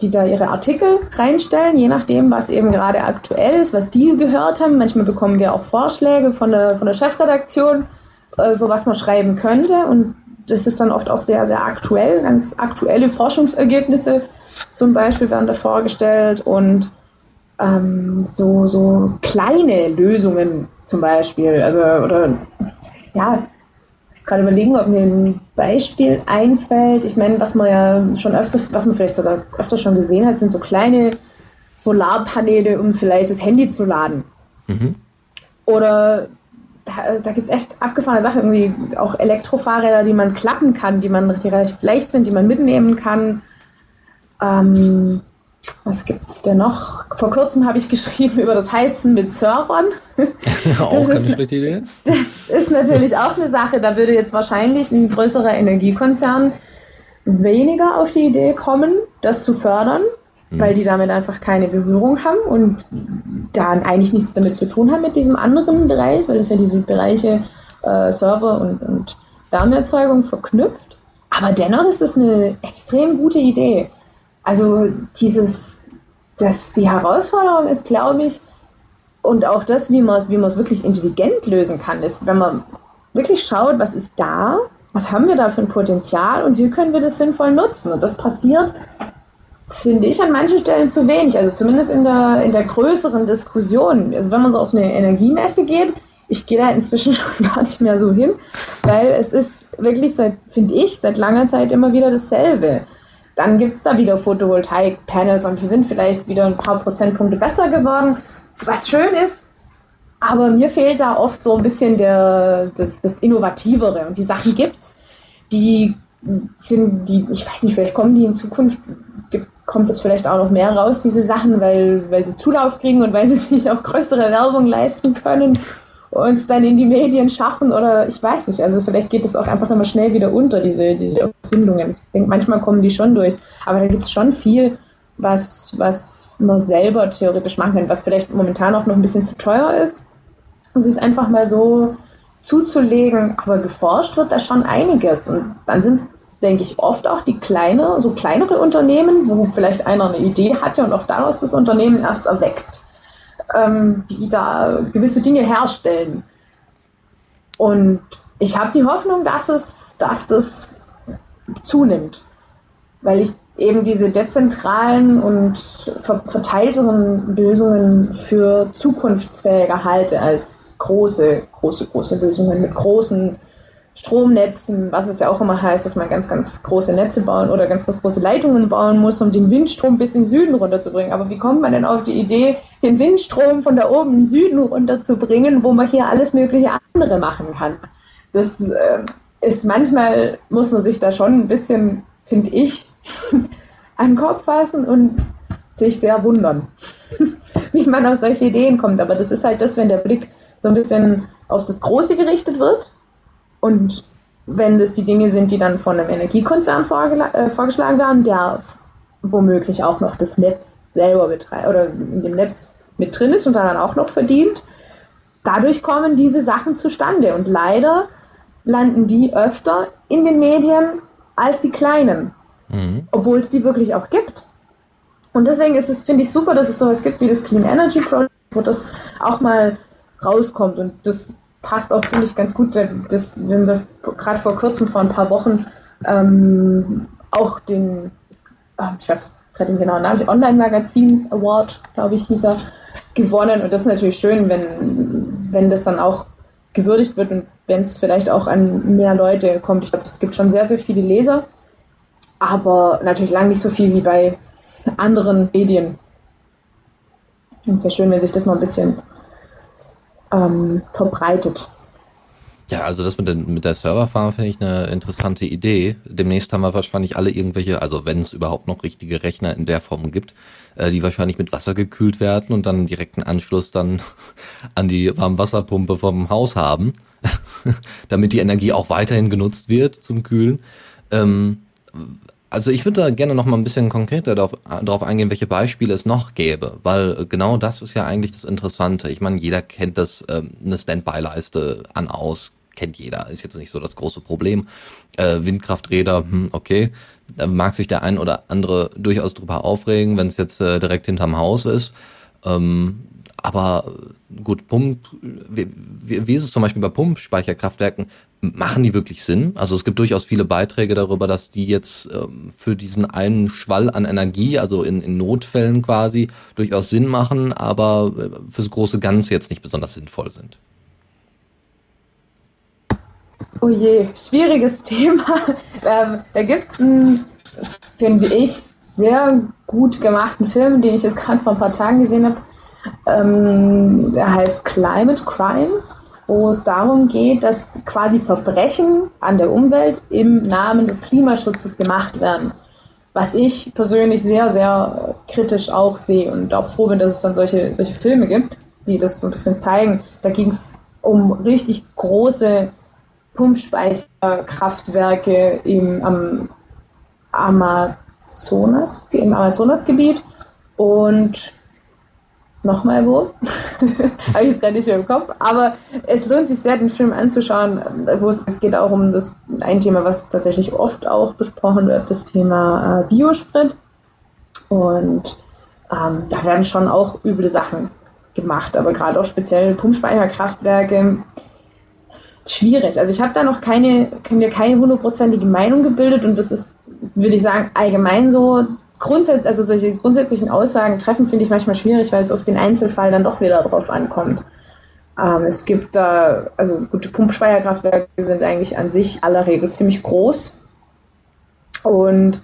die da ihre Artikel reinstellen, je nachdem, was eben gerade aktuell ist, was die gehört haben. Manchmal bekommen wir auch Vorschläge von der, von der Chefredaktion, äh, wo was man schreiben könnte. Und das ist dann oft auch sehr, sehr aktuell. Ganz aktuelle Forschungsergebnisse zum Beispiel werden da vorgestellt und ähm, so, so kleine Lösungen zum Beispiel. Also, oder ja, gerade überlegen, ob mir ein Beispiel einfällt. Ich meine, was man ja schon öfter, was man vielleicht sogar öfter schon gesehen hat, sind so kleine Solarpaneele, um vielleicht das Handy zu laden. Mhm. Oder da, da gibt es echt abgefahrene Sachen, irgendwie auch Elektrofahrräder, die man klappen kann, die man die relativ leicht sind, die man mitnehmen kann. Ähm, was gibt's denn noch? Vor kurzem habe ich geschrieben über das Heizen mit Servern. auch keine schlechte Idee. Das ist natürlich auch eine Sache. Da würde jetzt wahrscheinlich ein größerer Energiekonzern weniger auf die Idee kommen, das zu fördern, hm. weil die damit einfach keine Berührung haben und da eigentlich nichts damit zu tun haben mit diesem anderen Bereich, weil es ja diese Bereiche äh, Server und, und Wärmeerzeugung verknüpft. Aber dennoch ist es eine extrem gute Idee. Also dieses, das, die Herausforderung ist, glaube ich, und auch das, wie man es wie wirklich intelligent lösen kann, ist, wenn man wirklich schaut, was ist da, was haben wir da für ein Potenzial und wie können wir das sinnvoll nutzen. Und das passiert, finde ich, an manchen Stellen zu wenig, also zumindest in der, in der größeren Diskussion. Also wenn man so auf eine Energiemesse geht, ich gehe da inzwischen schon gar nicht mehr so hin, weil es ist wirklich finde ich, seit langer Zeit immer wieder dasselbe. Dann gibt es da wieder Photovoltaik-Panels und die sind vielleicht wieder ein paar Prozentpunkte besser geworden, was schön ist. Aber mir fehlt da oft so ein bisschen der, das, das Innovativere. Und die Sachen gibt's, die sind, die, ich weiß nicht, vielleicht kommen die in Zukunft, kommt das vielleicht auch noch mehr raus, diese Sachen, weil, weil sie Zulauf kriegen und weil sie sich auch größere Werbung leisten können. Uns dann in die Medien schaffen oder ich weiß nicht. Also vielleicht geht es auch einfach immer schnell wieder unter, diese, diese Erfindungen. Ich denke, manchmal kommen die schon durch. Aber da gibt es schon viel, was, was man selber theoretisch machen kann, was vielleicht momentan auch noch ein bisschen zu teuer ist. Um es einfach mal so zuzulegen. Aber geforscht wird da schon einiges. Und dann sind es, denke ich, oft auch die kleine, so kleinere Unternehmen, wo vielleicht einer eine Idee hatte und auch daraus das Unternehmen erst erwächst ähm, die da gewisse Dinge herstellen. Und ich habe die Hoffnung, dass es, dass das zunimmt, weil ich eben diese dezentralen und verteilteren Lösungen für zukunftsfähiger halte als große, große, große Lösungen mit großen Stromnetzen, was es ja auch immer heißt, dass man ganz, ganz große Netze bauen oder ganz, ganz große Leitungen bauen muss, um den Windstrom bis in den Süden runterzubringen. Aber wie kommt man denn auf die Idee, den Windstrom von da oben in den Süden runterzubringen, wo man hier alles mögliche andere machen kann? Das äh, ist manchmal, muss man sich da schon ein bisschen, finde ich, an den Kopf fassen und sich sehr wundern, wie man auf solche Ideen kommt. Aber das ist halt das, wenn der Blick so ein bisschen auf das Große gerichtet wird und wenn das die Dinge sind, die dann von einem Energiekonzern äh, vorgeschlagen werden, der womöglich auch noch das Netz selber betreibt oder in dem Netz mit drin ist und daran auch noch verdient, dadurch kommen diese Sachen zustande. Und leider landen die öfter in den Medien als die kleinen, mhm. obwohl es die wirklich auch gibt. Und deswegen ist es, finde ich, super, dass es sowas gibt wie das Clean Energy Project, wo das auch mal rauskommt. Und das passt auch, finde ich, ganz gut. Das, wir gerade vor kurzem, vor ein paar Wochen, ähm, auch den, oh, ich weiß gerade den genauen Namen, Online-Magazin Award, glaube ich, hieß er, gewonnen. Und das ist natürlich schön, wenn, wenn das dann auch gewürdigt wird und wenn es vielleicht auch an mehr Leute kommt. Ich glaube, es gibt schon sehr, sehr viele Leser, aber natürlich lang nicht so viel wie bei anderen Medien. Und wäre schön, wenn sich das noch ein bisschen ähm, verbreitet. Ja, also das mit, den, mit der Serverfarm finde ich eine interessante Idee. Demnächst haben wir wahrscheinlich alle irgendwelche, also wenn es überhaupt noch richtige Rechner in der Form gibt, äh, die wahrscheinlich mit Wasser gekühlt werden und dann direkten Anschluss dann an die Warmwasserpumpe vom Haus haben, damit die Energie auch weiterhin genutzt wird zum Kühlen. Ähm, also ich würde da gerne noch mal ein bisschen konkreter darauf, darauf eingehen, welche Beispiele es noch gäbe, weil genau das ist ja eigentlich das Interessante. Ich meine, jeder kennt das, ähm, eine Standby-Leiste an aus, kennt jeder, ist jetzt nicht so das große Problem. Äh, Windkrafträder, hm, okay, da mag sich der ein oder andere durchaus drüber aufregen, wenn es jetzt äh, direkt hinterm Haus ist. Ähm, aber gut, Pump, wie, wie, ist es zum Beispiel bei Pumpspeicherkraftwerken? Machen die wirklich Sinn? Also es gibt durchaus viele Beiträge darüber, dass die jetzt ähm, für diesen einen Schwall an Energie, also in, in Notfällen quasi, durchaus Sinn machen, aber äh, fürs große Ganze jetzt nicht besonders sinnvoll sind. Oh je, schwieriges Thema. Ähm, da gibt es einen, finde ich, sehr gut gemachten Film, den ich jetzt gerade vor ein paar Tagen gesehen habe ähm, der heißt Climate Crimes, wo es darum geht, dass quasi Verbrechen an der Umwelt im Namen des Klimaschutzes gemacht werden. Was ich persönlich sehr, sehr kritisch auch sehe und auch froh bin, dass es dann solche, solche Filme gibt, die das so ein bisschen zeigen. Da ging es um richtig große Pumpspeicherkraftwerke im, am Amazonas, im Amazonasgebiet und nochmal wo. Habe ich es gerade nicht mehr im Kopf. Aber es lohnt sich sehr, den Film anzuschauen, wo es, es geht auch um das ein Thema, was tatsächlich oft auch besprochen wird, das Thema äh, Biosprit. Und ähm, da werden schon auch üble Sachen gemacht, aber gerade auch speziell Pumpspeicherkraftwerke schwierig. Also ich habe da noch keine, mir keine hundertprozentige Meinung gebildet und das ist, würde ich sagen, allgemein so grundsätzlich, also solche grundsätzlichen Aussagen treffen, finde ich manchmal schwierig, weil es auf den Einzelfall dann doch wieder drauf ankommt. Ähm, es gibt da, also gute Pumpspeicherkraftwerke sind eigentlich an sich aller Regel ziemlich groß. Und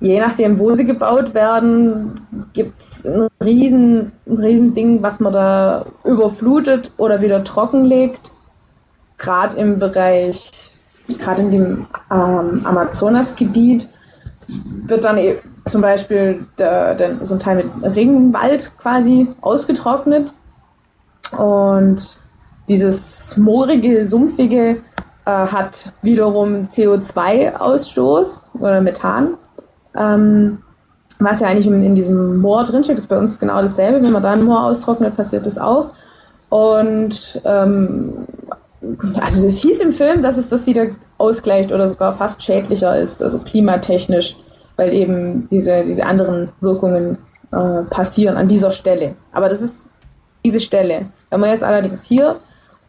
je nachdem, wo sie gebaut werden, gibt es ein riesen, ein riesen was man da überflutet oder wieder trockenlegt. Gerade im Bereich, gerade in dem ähm, Amazonasgebiet wird dann e- zum Beispiel der, der, so ein Teil mit Regenwald quasi ausgetrocknet und dieses moorige, sumpfige äh, hat wiederum CO2-Ausstoß oder Methan. Ähm, was ja eigentlich in, in diesem Moor drinsteckt, ist bei uns genau dasselbe. Wenn man da ein Moor austrocknet, passiert das auch. Und ähm, also es hieß im Film, dass es das wieder ausgleicht oder sogar fast schädlicher ist, also klimatechnisch, weil eben diese, diese anderen Wirkungen äh, passieren an dieser Stelle. Aber das ist diese Stelle. Wenn man jetzt allerdings hier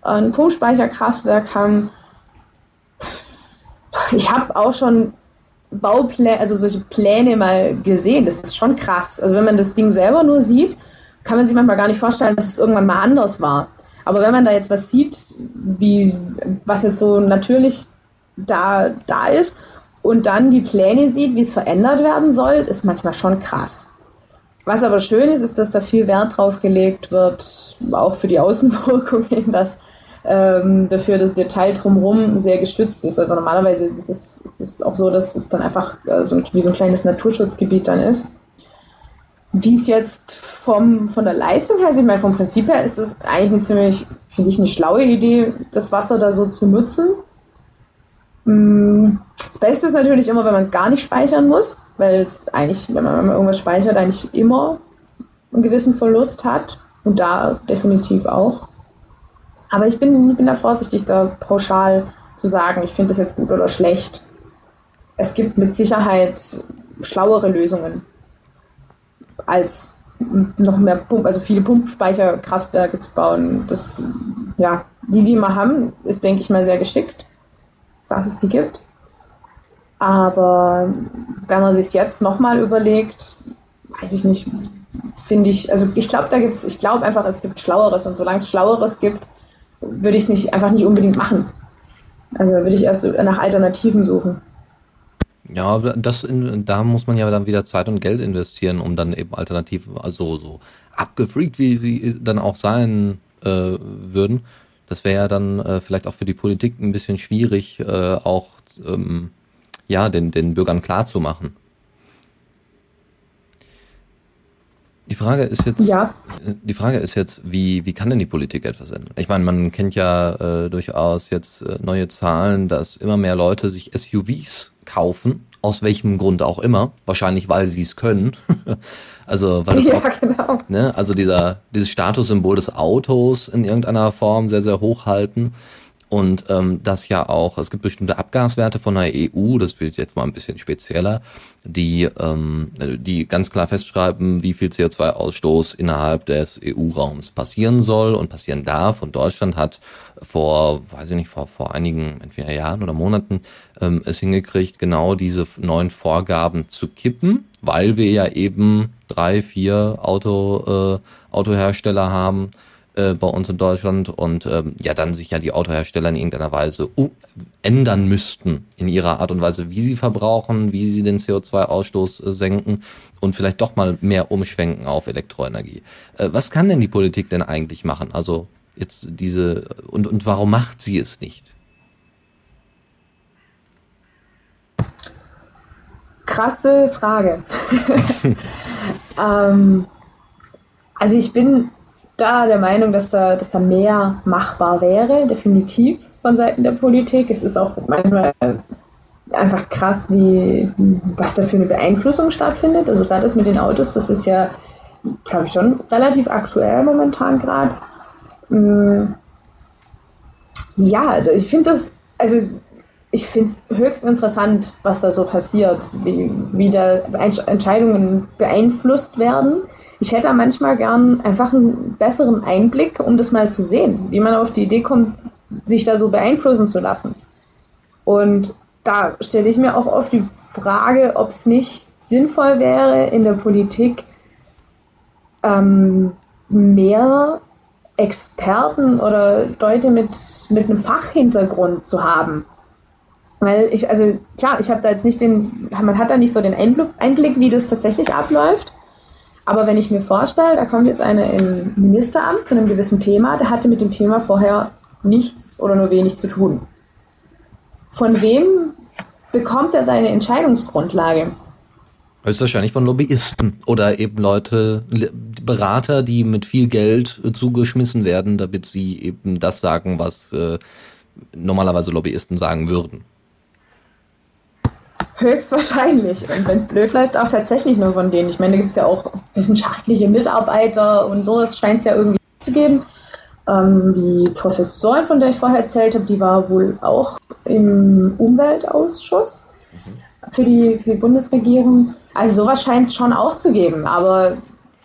ein Pumpspeicherkraftwerk haben, ich habe auch schon Baupläne, also solche Pläne mal gesehen. Das ist schon krass. Also wenn man das Ding selber nur sieht, kann man sich manchmal gar nicht vorstellen, dass es irgendwann mal anders war. Aber wenn man da jetzt was sieht, wie, was jetzt so natürlich da, da ist und dann die Pläne sieht, wie es verändert werden soll, ist manchmal schon krass. Was aber schön ist, ist, dass da viel Wert drauf gelegt wird, auch für die Außenwirkungen, dass ähm, dafür das Detail drumherum sehr gestützt ist. Also normalerweise ist es, ist es auch so, dass es dann einfach äh, so, wie so ein kleines Naturschutzgebiet dann ist. Wie es jetzt vom, von der Leistung her, ich meine, vom Prinzip her ist es eigentlich eine ziemlich, finde ich, eine schlaue Idee, das Wasser da so zu nutzen. Mm, das Beste ist natürlich immer, wenn man es gar nicht speichern muss, weil es eigentlich, wenn man, irgendwas speichert, eigentlich immer einen gewissen Verlust hat. Und da definitiv auch. Aber ich bin, ich bin da vorsichtig, da pauschal zu sagen, ich finde das jetzt gut oder schlecht. Es gibt mit Sicherheit schlauere Lösungen als noch mehr Pump, also viele Pumpspeicherkraftwerke zu bauen. Das, ja, die, die wir haben, ist, denke ich mal, sehr geschickt, dass es sie gibt. Aber wenn man sich jetzt nochmal überlegt, weiß ich nicht, finde ich, also ich glaube, da gibt es, ich glaube einfach, es gibt Schlaueres und solange es Schlaueres gibt, würde ich es nicht, einfach nicht unbedingt machen. Also würde ich erst nach Alternativen suchen. Ja, das in, da muss man ja dann wieder Zeit und Geld investieren, um dann eben Alternativen, also so abgefreakt, wie sie dann auch sein äh, würden. Das wäre ja dann äh, vielleicht auch für die Politik ein bisschen schwierig, äh, auch ähm, ja den, den Bürgern klarzumachen. Die Frage ist jetzt, ja. die Frage ist jetzt, wie, wie kann denn die Politik etwas ändern? Ich meine, man kennt ja äh, durchaus jetzt äh, neue Zahlen, dass immer mehr Leute sich SUVs kaufen, aus welchem Grund auch immer. Wahrscheinlich, weil sie es können. also, weil es ja, auch, genau. ne, also dieser, dieses Statussymbol des Autos in irgendeiner Form sehr, sehr hoch halten. Und ähm, das ja auch, es gibt bestimmte Abgaswerte von der EU, das wird jetzt mal ein bisschen spezieller, die, ähm, die ganz klar festschreiben, wie viel CO2-Ausstoß innerhalb des EU-Raums passieren soll und passieren darf. Und Deutschland hat vor, weiß ich nicht, vor, vor einigen, entweder Jahren oder Monaten ähm, es hingekriegt, genau diese neuen Vorgaben zu kippen, weil wir ja eben drei, vier Auto, äh, Autohersteller haben, äh, bei uns in Deutschland und ähm, ja dann sich ja die Autohersteller in irgendeiner Weise ändern müssten in ihrer Art und Weise, wie sie verbrauchen, wie sie den CO2-Ausstoß äh, senken und vielleicht doch mal mehr umschwenken auf Elektroenergie. Äh, was kann denn die Politik denn eigentlich machen? Also jetzt diese und und warum macht sie es nicht? Krasse Frage. ähm, also ich bin da der Meinung, dass da, dass da mehr machbar wäre, definitiv von Seiten der Politik. Es ist auch manchmal einfach krass, wie, was da für eine Beeinflussung stattfindet. Also gerade das mit den Autos, das ist ja, glaube ich, schon relativ aktuell momentan gerade. Mm. Ja, also ich finde das, also ich finde es höchst interessant, was da so passiert, wie, wie da Entscheidungen beeinflusst werden ich hätte manchmal gern einfach einen besseren Einblick, um das mal zu sehen, wie man auf die Idee kommt, sich da so beeinflussen zu lassen. Und da stelle ich mir auch oft die Frage, ob es nicht sinnvoll wäre, in der Politik ähm, mehr Experten oder Leute mit, mit einem Fachhintergrund zu haben. Weil ich, also klar, ich habe da jetzt nicht den, man hat da nicht so den Einblick, wie das tatsächlich abläuft. Aber wenn ich mir vorstelle, da kommt jetzt eine im Ministeramt zu einem gewissen Thema, der hatte mit dem Thema vorher nichts oder nur wenig zu tun. Von wem bekommt er seine Entscheidungsgrundlage? Höchstwahrscheinlich von Lobbyisten oder eben Leute, Berater, die mit viel Geld zugeschmissen werden, damit sie eben das sagen, was äh, normalerweise Lobbyisten sagen würden. Höchstwahrscheinlich. Und wenn es blöd läuft, auch tatsächlich nur von denen. Ich meine, da gibt es ja auch wissenschaftliche Mitarbeiter und sowas scheint es ja irgendwie zu geben. Ähm, die Professorin, von der ich vorher erzählt habe, die war wohl auch im Umweltausschuss für die, für die Bundesregierung. Also sowas scheint es schon auch zu geben. Aber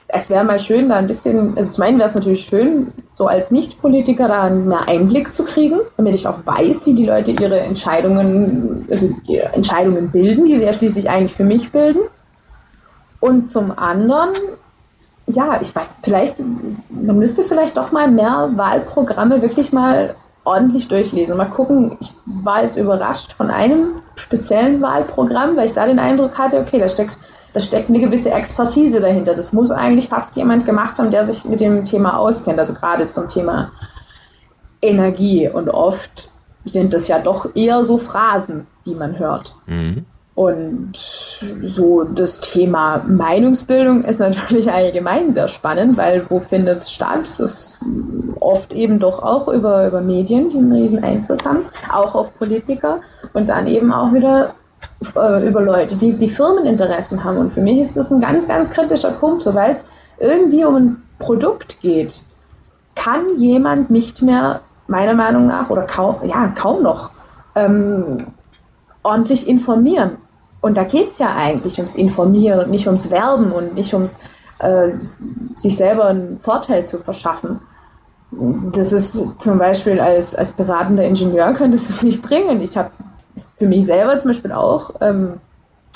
es wäre mal schön, da ein bisschen, also zum einen wäre es natürlich schön, so als Nicht-Politiker da mehr Einblick zu kriegen, damit ich auch weiß, wie die Leute ihre Entscheidungen, also ihre Entscheidungen bilden, die sie ja schließlich eigentlich für mich bilden. Und zum anderen, ja, ich weiß, vielleicht, man müsste vielleicht doch mal mehr Wahlprogramme wirklich mal ordentlich durchlesen. Mal gucken, ich war jetzt überrascht von einem speziellen Wahlprogramm, weil ich da den Eindruck hatte, okay, da steckt, da steckt eine gewisse Expertise dahinter. Das muss eigentlich fast jemand gemacht haben, der sich mit dem Thema auskennt, also gerade zum Thema Energie. Und oft sind das ja doch eher so Phrasen, die man hört. Mhm. Und so das Thema Meinungsbildung ist natürlich allgemein sehr spannend, weil wo findet es statt? Das ist oft eben doch auch über, über Medien, die einen riesen Einfluss haben, auch auf Politiker und dann eben auch wieder äh, über Leute, die die Firmeninteressen haben. Und für mich ist das ein ganz, ganz kritischer Punkt, sobald es irgendwie um ein Produkt geht, kann jemand nicht mehr, meiner Meinung nach, oder kaum, ja, kaum noch, ähm, ordentlich informieren. Und da geht es ja eigentlich ums Informieren und nicht ums Werben und nicht ums äh, sich selber einen Vorteil zu verschaffen. Das ist zum Beispiel als, als beratender Ingenieur könnte es das nicht bringen. Ich habe für mich selber zum Beispiel auch, ähm,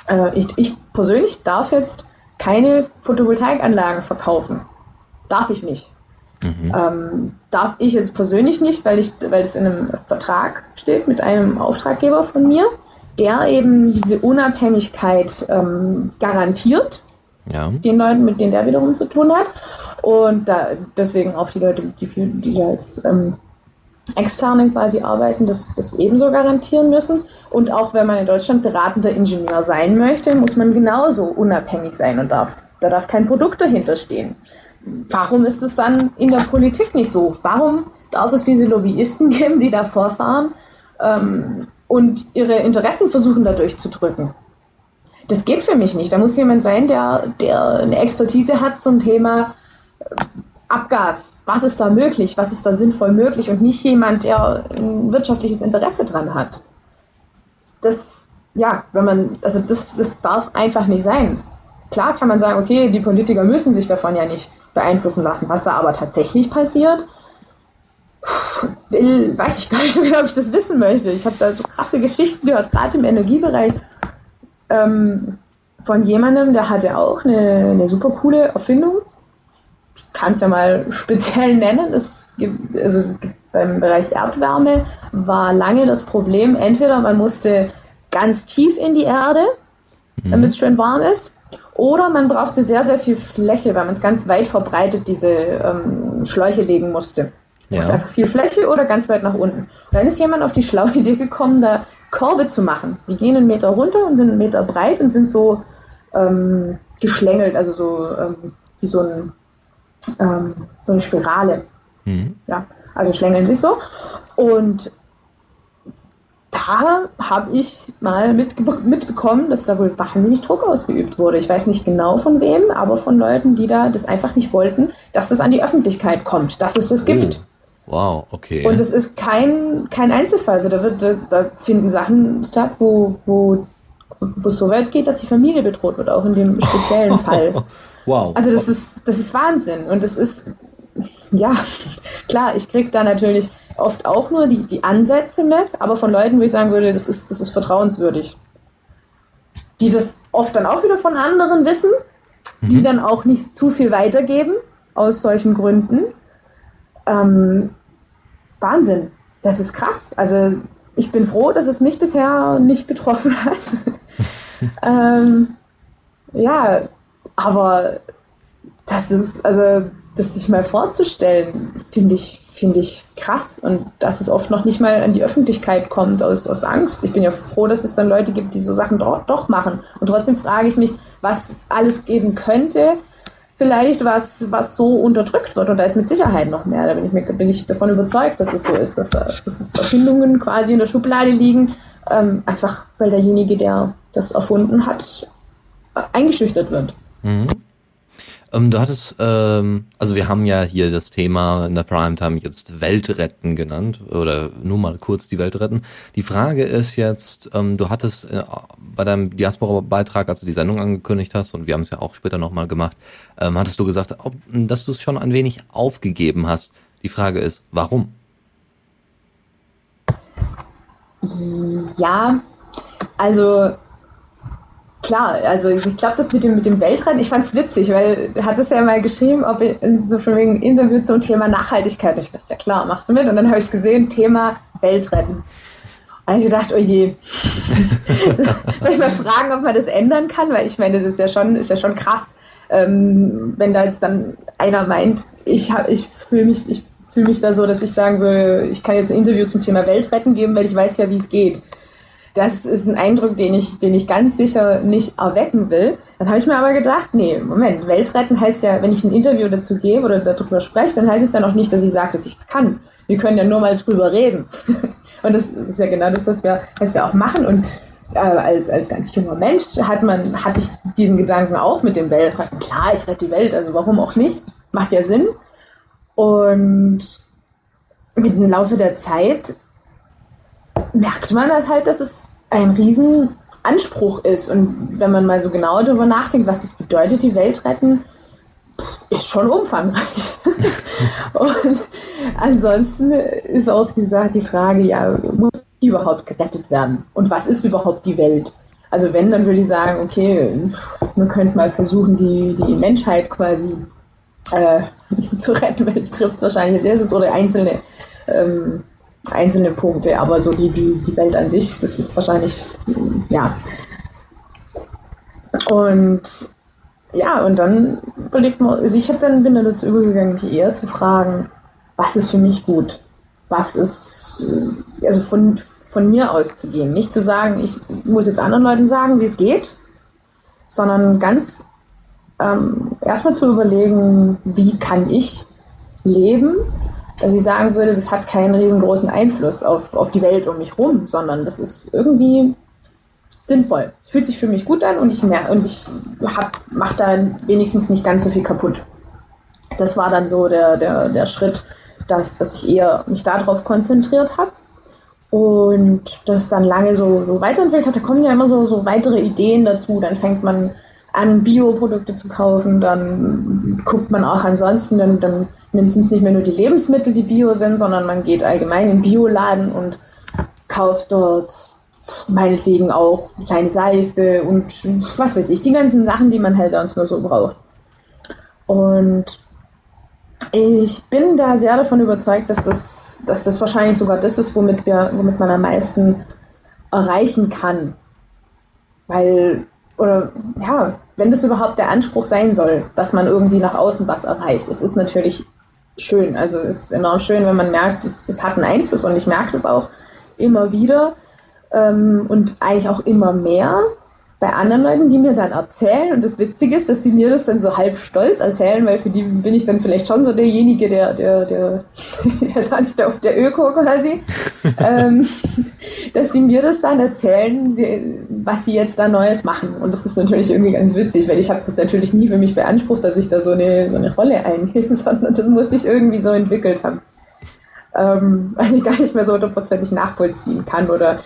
äh, ich, ich persönlich darf jetzt keine Photovoltaikanlagen verkaufen. Darf ich nicht. Mhm. Ähm, darf ich jetzt persönlich nicht, weil, ich, weil es in einem Vertrag steht mit einem Auftraggeber von mir der eben diese Unabhängigkeit ähm, garantiert, ja. den Leuten, mit denen der wiederum zu tun hat. Und da, deswegen auch die Leute, die, die als ähm, Externe quasi arbeiten, das, das ebenso garantieren müssen. Und auch wenn man in Deutschland beratender Ingenieur sein möchte, muss man genauso unabhängig sein und darf, da darf kein Produkt dahinter stehen. Warum ist es dann in der Politik nicht so? Warum darf es diese Lobbyisten geben, die da vorfahren? Ähm, und ihre Interessen versuchen da durchzudrücken. Das geht für mich nicht. Da muss jemand sein, der, der eine Expertise hat zum Thema Abgas. Was ist da möglich? Was ist da sinnvoll möglich? Und nicht jemand, der ein wirtschaftliches Interesse dran hat. Das, ja, wenn man, also das, das darf einfach nicht sein. Klar kann man sagen, okay, die Politiker müssen sich davon ja nicht beeinflussen lassen. Was da aber tatsächlich passiert, will, weiß ich gar nicht so genau, ob ich das wissen möchte. Ich habe da so krasse Geschichten gehört, gerade im Energiebereich, ähm, von jemandem, der hatte auch eine, eine super coole Erfindung. Kann es ja mal speziell nennen. Es gibt, also es gibt beim Bereich Erdwärme war lange das Problem, entweder man musste ganz tief in die Erde, mhm. damit es schön warm ist, oder man brauchte sehr, sehr viel Fläche, weil man es ganz weit verbreitet diese ähm, Schläuche legen musste. Ja. Einfach viel Fläche oder ganz weit nach unten. Und dann ist jemand auf die schlaue Idee gekommen, da Korbe zu machen. Die gehen einen Meter runter und sind einen Meter breit und sind so ähm, geschlängelt, also so ähm, wie so, ein, ähm, so eine Spirale. Mhm. Ja, also schlängeln sich so. Und da habe ich mal mitbekommen, dass da wohl wahnsinnig Druck ausgeübt wurde. Ich weiß nicht genau von wem, aber von Leuten, die da das einfach nicht wollten, dass das an die Öffentlichkeit kommt, dass es das gibt. Oh. Wow, okay. Und es ist kein, kein Einzelfall. Also da, wird, da, da finden Sachen statt, wo, wo, wo es so weit geht, dass die Familie bedroht wird, auch in dem speziellen Fall. Wow. Also das ist, das ist Wahnsinn. Und es ist, ja, klar, ich kriege da natürlich oft auch nur die, die Ansätze mit, aber von Leuten, wo ich sagen würde, das ist, das ist vertrauenswürdig. Die das oft dann auch wieder von anderen wissen, die mhm. dann auch nicht zu viel weitergeben, aus solchen Gründen. Ähm, Wahnsinn. Das ist krass. Also ich bin froh, dass es mich bisher nicht betroffen hat. ähm, ja, aber das ist, also das sich mal vorzustellen, finde ich, finde ich krass. Und dass es oft noch nicht mal an die Öffentlichkeit kommt aus, aus Angst. Ich bin ja froh, dass es dann Leute gibt, die so Sachen doch, doch machen. Und trotzdem frage ich mich, was es alles geben könnte, vielleicht was, was so unterdrückt wird. Und da ist mit Sicherheit noch mehr. Da bin ich, mir, bin ich davon überzeugt, dass es so ist, dass, da, dass es Erfindungen quasi in der Schublade liegen. Ähm, einfach weil derjenige, der das erfunden hat, eingeschüchtert wird. Mhm. Ähm, du hattest, ähm, also wir haben ja hier das Thema in der Primetime jetzt Weltretten genannt oder nur mal kurz die Welt retten. Die Frage ist jetzt, ähm, du hattest äh, bei deinem Diaspora-Beitrag, als du die Sendung angekündigt hast, und wir haben es ja auch später nochmal gemacht, ähm, hattest du gesagt, ob, dass du es schon ein wenig aufgegeben hast. Die Frage ist, warum? Ja, also Klar, also ich glaube, das mit dem, mit dem Weltrennen, ich fand es witzig, weil du hattest ja mal geschrieben, ob ich, so von wegen Interview zum Thema Nachhaltigkeit. Und ich dachte, ja klar, machst du mit. Und dann habe ich gesehen, Thema Weltretten. Und ich gedacht, oh je. Soll ich mal fragen, ob man das ändern kann? Weil ich meine, das ist ja schon, ist ja schon krass, ähm, wenn da jetzt dann einer meint, ich, ich fühle mich, ich fühle mich da so, dass ich sagen würde, ich kann jetzt ein Interview zum Thema Weltretten geben, weil ich weiß ja, wie es geht das ist ein Eindruck, den ich, den ich ganz sicher nicht erwecken will. Dann habe ich mir aber gedacht, nee, Moment, Weltretten heißt ja, wenn ich ein Interview dazu gebe oder darüber spreche, dann heißt es ja noch nicht, dass ich sage, dass ich es kann. Wir können ja nur mal drüber reden. Und das, ist ja genau das, was wir, was wir auch machen. Und äh, als, als ganz junger Mensch hat man, hatte ich diesen Gedanken auch mit dem Weltretten. Klar, ich rette die Welt, also warum auch nicht? Macht ja Sinn. Und mit dem Laufe der Zeit merkt man das halt, dass es ein Riesenanspruch ist. Und wenn man mal so genau darüber nachdenkt, was das bedeutet, die Welt retten, ist schon umfangreich. und ansonsten ist auch die, Sache, die Frage, ja, muss die überhaupt gerettet werden? Und was ist überhaupt die Welt? Also wenn, dann würde ich sagen, okay, man könnte mal versuchen, die, die Menschheit quasi äh, zu retten, weil die trifft es wahrscheinlich als erstes oder einzelne ähm, einzelne Punkte, aber so die, die, die Welt an sich, das ist wahrscheinlich, ja. Und ja, und dann überlegt man, also ich habe dann, bin dann dazu übergegangen, mich eher zu fragen, was ist für mich gut? Was ist, also von, von mir auszugehen. Nicht zu sagen, ich muss jetzt anderen Leuten sagen, wie es geht, sondern ganz ähm, erstmal zu überlegen, wie kann ich leben dass ich sagen würde, das hat keinen riesengroßen Einfluss auf, auf die Welt um mich rum, sondern das ist irgendwie sinnvoll. Es fühlt sich für mich gut an und ich mehr und ich mache da wenigstens nicht ganz so viel kaputt. Das war dann so der, der, der Schritt, dass, dass ich eher mich darauf konzentriert habe und das dann lange so, so weiterentwickelt hat. Da kommen ja immer so, so weitere Ideen dazu. Dann fängt man an, Bioprodukte zu kaufen, dann guckt man auch ansonsten, dann, dann nimmt es nicht mehr nur die Lebensmittel, die bio sind, sondern man geht allgemein in den Bioladen und kauft dort meinetwegen auch kleine Seife und was weiß ich, die ganzen Sachen, die man halt sonst nur so braucht. Und ich bin da sehr davon überzeugt, dass das, dass das wahrscheinlich sogar das ist, womit, wir, womit man am meisten erreichen kann. Weil, oder ja, wenn das überhaupt der Anspruch sein soll, dass man irgendwie nach außen was erreicht. Es ist natürlich schön. Also es ist enorm schön, wenn man merkt, das, das hat einen Einfluss und ich merke das auch immer wieder ähm, und eigentlich auch immer mehr bei anderen Leuten, die mir dann erzählen. Und das Witzige ist, dass die mir das dann so halb stolz erzählen, weil für die bin ich dann vielleicht schon so derjenige, der, der, der, der sag ich da, der Öko quasi, ähm, dass sie mir das dann erzählen, was sie jetzt da Neues machen. Und das ist natürlich irgendwie ganz witzig, weil ich habe das natürlich nie für mich beansprucht, dass ich da so eine, so eine Rolle einnehme, sondern das muss ich irgendwie so entwickelt haben. Ähm, was ich gar nicht mehr so hundertprozentig nachvollziehen kann oder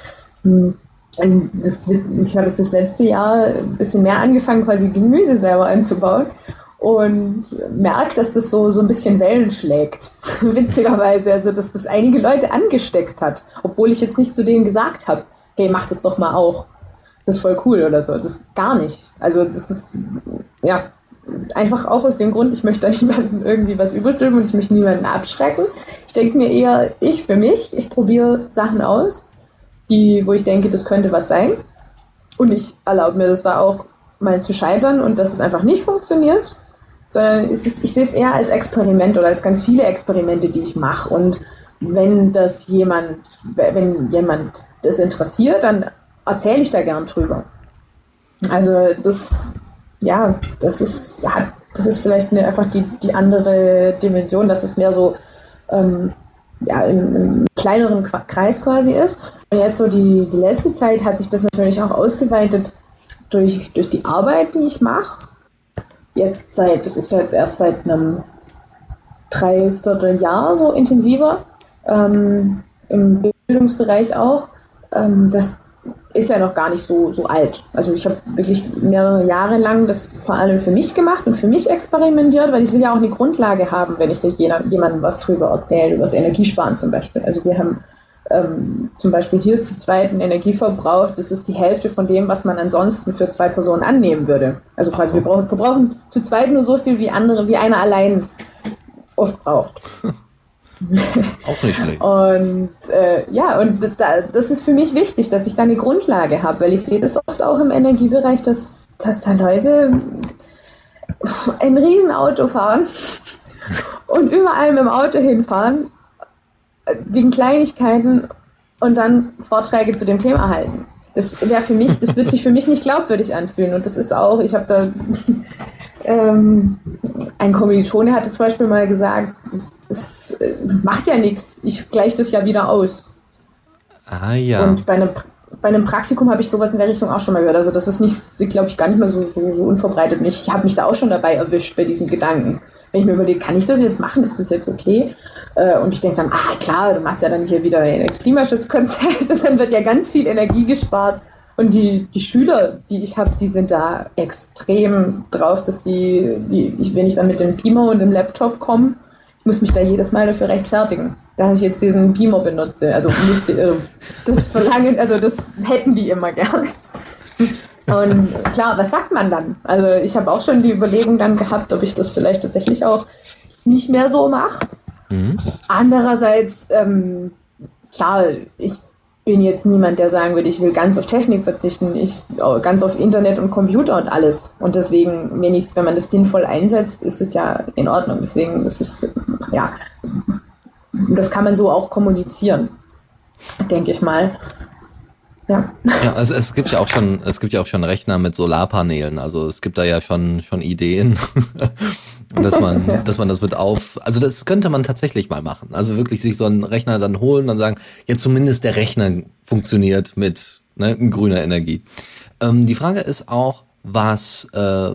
mh, hm, das, ich habe das letzte Jahr ein bisschen mehr angefangen, quasi Gemüse selber anzubauen und merke, dass das so, so ein bisschen Wellen schlägt. Witzigerweise, also dass das einige Leute angesteckt hat, obwohl ich jetzt nicht zu denen gesagt habe, hey, mach das doch mal auch. Das ist voll cool oder so. Das gar nicht. Also das ist, ja, einfach auch aus dem Grund, ich möchte da niemandem irgendwie was überstimmen und ich möchte niemanden abschrecken. Ich denke mir eher, ich für mich, ich probiere Sachen aus die, wo ich denke, das könnte was sein. Und ich erlaube mir das da auch mal zu scheitern und dass es einfach nicht funktioniert. sondern ist, ich sehe es eher als Experiment oder als ganz viele Experimente, die ich mache. Und wenn das jemand, wenn jemand das interessiert, dann erzähle ich da gern drüber. Also das, ja, das ist, das ist vielleicht eine, einfach die, die andere Dimension, dass es mehr so ähm, ja, im, kleineren Kreis quasi ist. Und jetzt so die, die letzte Zeit hat sich das natürlich auch ausgeweitet durch, durch die Arbeit, die ich mache. Jetzt seit, das ist jetzt erst seit einem Dreivierteljahr so intensiver, ähm, im Bildungsbereich auch. Ähm, das ist ja noch gar nicht so, so alt. Also ich habe wirklich mehrere Jahre lang das vor allem für mich gemacht und für mich experimentiert, weil ich will ja auch eine Grundlage haben, wenn ich da jemandem was drüber erzähle, über das Energiesparen zum Beispiel. Also wir haben ähm, zum Beispiel hier zu zweiten Energieverbrauch, das ist die Hälfte von dem, was man ansonsten für zwei Personen annehmen würde. Also quasi wir brauchen, verbrauchen zu zweit nur so viel wie andere, wie einer allein oft braucht. Auch nicht schlecht. Und äh, ja, und da, das ist für mich wichtig, dass ich da eine Grundlage habe, weil ich sehe das oft auch im Energiebereich, dass, dass da Leute ein Riesenauto fahren und überall mit dem Auto hinfahren, wegen Kleinigkeiten und dann Vorträge zu dem Thema halten. Das wäre für mich, das wird sich für mich nicht glaubwürdig anfühlen. Und das ist auch, ich habe da ähm, ein Kommilitone hatte zum Beispiel mal gesagt, das, das äh, macht ja nichts, ich gleiche das ja wieder aus. Ah ja. Und bei einem, bei einem Praktikum habe ich sowas in der Richtung auch schon mal gehört. Also das ist nicht, glaube ich, gar nicht mehr so, so, so unverbreitet. Und ich habe mich da auch schon dabei erwischt bei diesen Gedanken. Wenn ich mir überlege, kann ich das jetzt machen? Ist das jetzt okay? Äh, und ich denke dann, ah klar, du machst ja dann hier wieder ein Klimaschutzkonzert und dann wird ja ganz viel Energie gespart. Und die, die Schüler, die ich habe, die sind da extrem drauf, dass die, die ich, wenn ich dann mit dem Beamer und dem Laptop komme, ich muss mich da jedes Mal dafür rechtfertigen, dass ich jetzt diesen Beamer benutze. Also müsste, äh, das verlangen, also das hätten die immer gerne. Und klar, was sagt man dann? Also ich habe auch schon die Überlegung dann gehabt, ob ich das vielleicht tatsächlich auch nicht mehr so mache. Mhm. Andererseits, ähm, klar, ich bin jetzt niemand, der sagen würde, ich will ganz auf Technik verzichten, ich oh, ganz auf Internet und Computer und alles. Und deswegen, wenn, ich, wenn man das sinnvoll einsetzt, ist es ja in Ordnung. Deswegen ist es, ja, das kann man so auch kommunizieren, denke ich mal. Ja. ja, also es gibt ja auch schon, es gibt ja auch schon Rechner mit Solarpanelen. Also es gibt da ja schon schon Ideen, dass man, dass man das mit auf, also das könnte man tatsächlich mal machen. Also wirklich sich so einen Rechner dann holen und sagen, ja zumindest der Rechner funktioniert mit ne, grüner Energie. Ähm, die Frage ist auch, was, äh,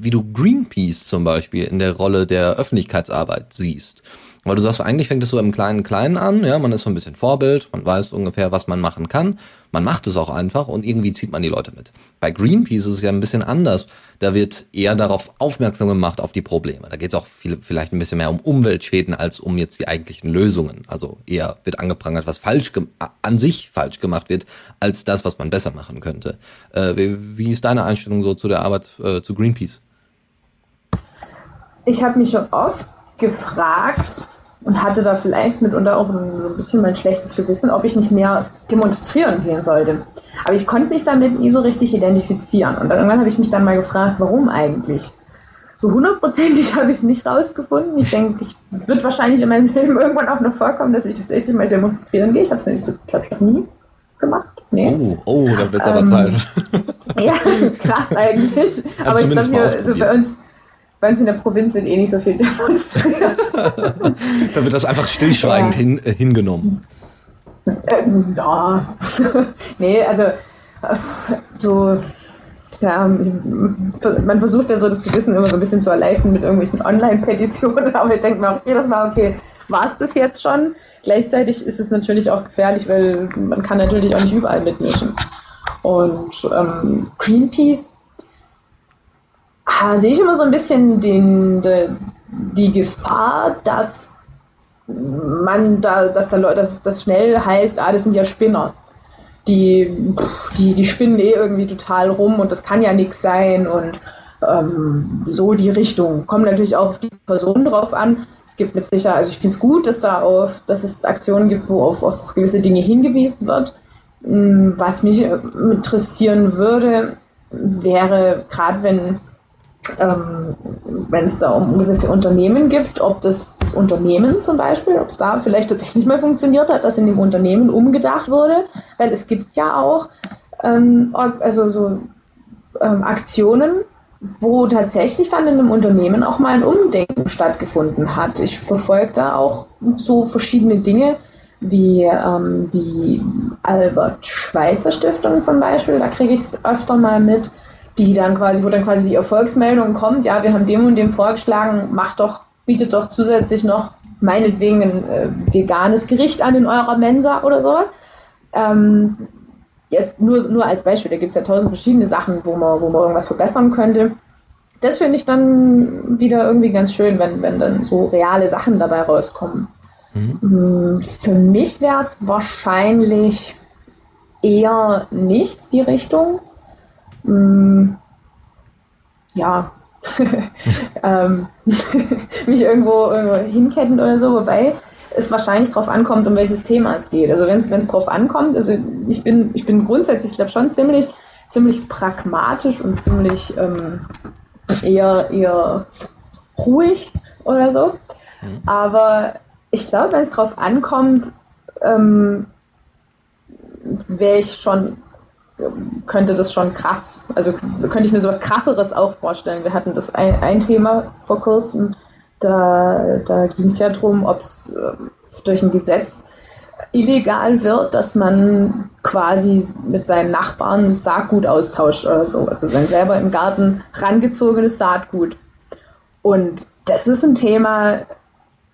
wie du Greenpeace zum Beispiel in der Rolle der Öffentlichkeitsarbeit siehst. Weil du sagst, eigentlich fängt es so im kleinen Kleinen an, ja, man ist so ein bisschen Vorbild, man weiß ungefähr, was man machen kann, man macht es auch einfach und irgendwie zieht man die Leute mit. Bei Greenpeace ist es ja ein bisschen anders. Da wird eher darauf aufmerksam gemacht, auf die Probleme. Da geht es auch viel, vielleicht ein bisschen mehr um Umweltschäden als um jetzt die eigentlichen Lösungen. Also eher wird angeprangert, was falsch an sich falsch gemacht wird, als das, was man besser machen könnte. Äh, wie, wie, ist deine Einstellung so zu der Arbeit äh, zu Greenpeace? Ich habe mich schon oft gefragt, und hatte da vielleicht mitunter auch ein bisschen mein schlechtes Gewissen, ob ich nicht mehr demonstrieren gehen sollte. Aber ich konnte mich damit nie so richtig identifizieren. Und irgendwann habe ich mich dann mal gefragt, warum eigentlich? So hundertprozentig habe ich es nicht rausgefunden. Ich denke, ich wird wahrscheinlich in meinem Leben irgendwann auch noch vorkommen, dass ich tatsächlich mal demonstrieren gehe. Ich habe es nämlich, so, glaube ich, noch nie gemacht. Nee. Oh, oh, da wird es aber ähm, Zeit. ja, krass eigentlich. aber ich glaube, also bei uns, bei uns in der Provinz wird eh nicht so viel demonstriert. da wird das einfach stillschweigend ja. hin, äh, hingenommen. Ähm, ja. nee, also äh, so, ja, man versucht ja so das Gewissen immer so ein bisschen zu erleichtern mit irgendwelchen Online-Petitionen, aber ich denke mir auch jedes Mal, okay, war es das jetzt schon? Gleichzeitig ist es natürlich auch gefährlich, weil man kann natürlich auch nicht überall mitmischen. Und ähm, Greenpeace sehe ich immer so ein bisschen den, de, die Gefahr, dass man da, dass da Leute, dass das schnell heißt, ah, das sind ja Spinner. Die, die, die spinnen eh irgendwie total rum und das kann ja nichts sein und ähm, so die Richtung. Kommt natürlich auch auf die Person drauf an. Es gibt mit Sicherheit, also ich finde es gut, dass da auf, dass es Aktionen gibt, wo auf, auf gewisse Dinge hingewiesen wird. Hm, was mich interessieren würde, wäre, gerade wenn ähm, wenn es da um gewisse Unternehmen gibt, ob das, das Unternehmen zum Beispiel, ob es da vielleicht tatsächlich mal funktioniert hat, dass in dem Unternehmen umgedacht wurde, weil es gibt ja auch ähm, also so ähm, Aktionen, wo tatsächlich dann in einem Unternehmen auch mal ein Umdenken stattgefunden hat. Ich verfolge da auch so verschiedene Dinge wie ähm, die Albert Schweitzer Stiftung zum Beispiel, da kriege ich es öfter mal mit, die dann quasi, wo dann quasi die Erfolgsmeldung kommt, ja, wir haben dem und dem vorgeschlagen, macht doch, bietet doch zusätzlich noch meinetwegen ein äh, veganes Gericht an in eurer Mensa oder sowas. Ähm, jetzt nur, nur als Beispiel, da gibt es ja tausend verschiedene Sachen, wo man, wo man irgendwas verbessern könnte. Das finde ich dann wieder irgendwie ganz schön, wenn, wenn dann so reale Sachen dabei rauskommen. Mhm. Mm, für mich wäre es wahrscheinlich eher nichts, die Richtung. Mm, ja, ähm, mich irgendwo, irgendwo hinketten oder so, wobei es wahrscheinlich darauf ankommt, um welches Thema es geht. Also wenn es drauf ankommt, also ich bin, ich bin grundsätzlich, ich glaube schon ziemlich, ziemlich pragmatisch und ziemlich ähm, eher, eher ruhig oder so. Mhm. Aber ich glaube, wenn es drauf ankommt, ähm, wäre ich schon, könnte das schon krass, also könnte ich mir sowas krasseres auch vorstellen. Wir hatten das ein, ein Thema vor kurzem, da, da ging es ja darum, ob es äh, durch ein Gesetz illegal wird, dass man quasi mit seinen Nachbarn Saatgut austauscht oder so. Also sein selber im Garten rangezogenes Saatgut. Und das ist ein Thema,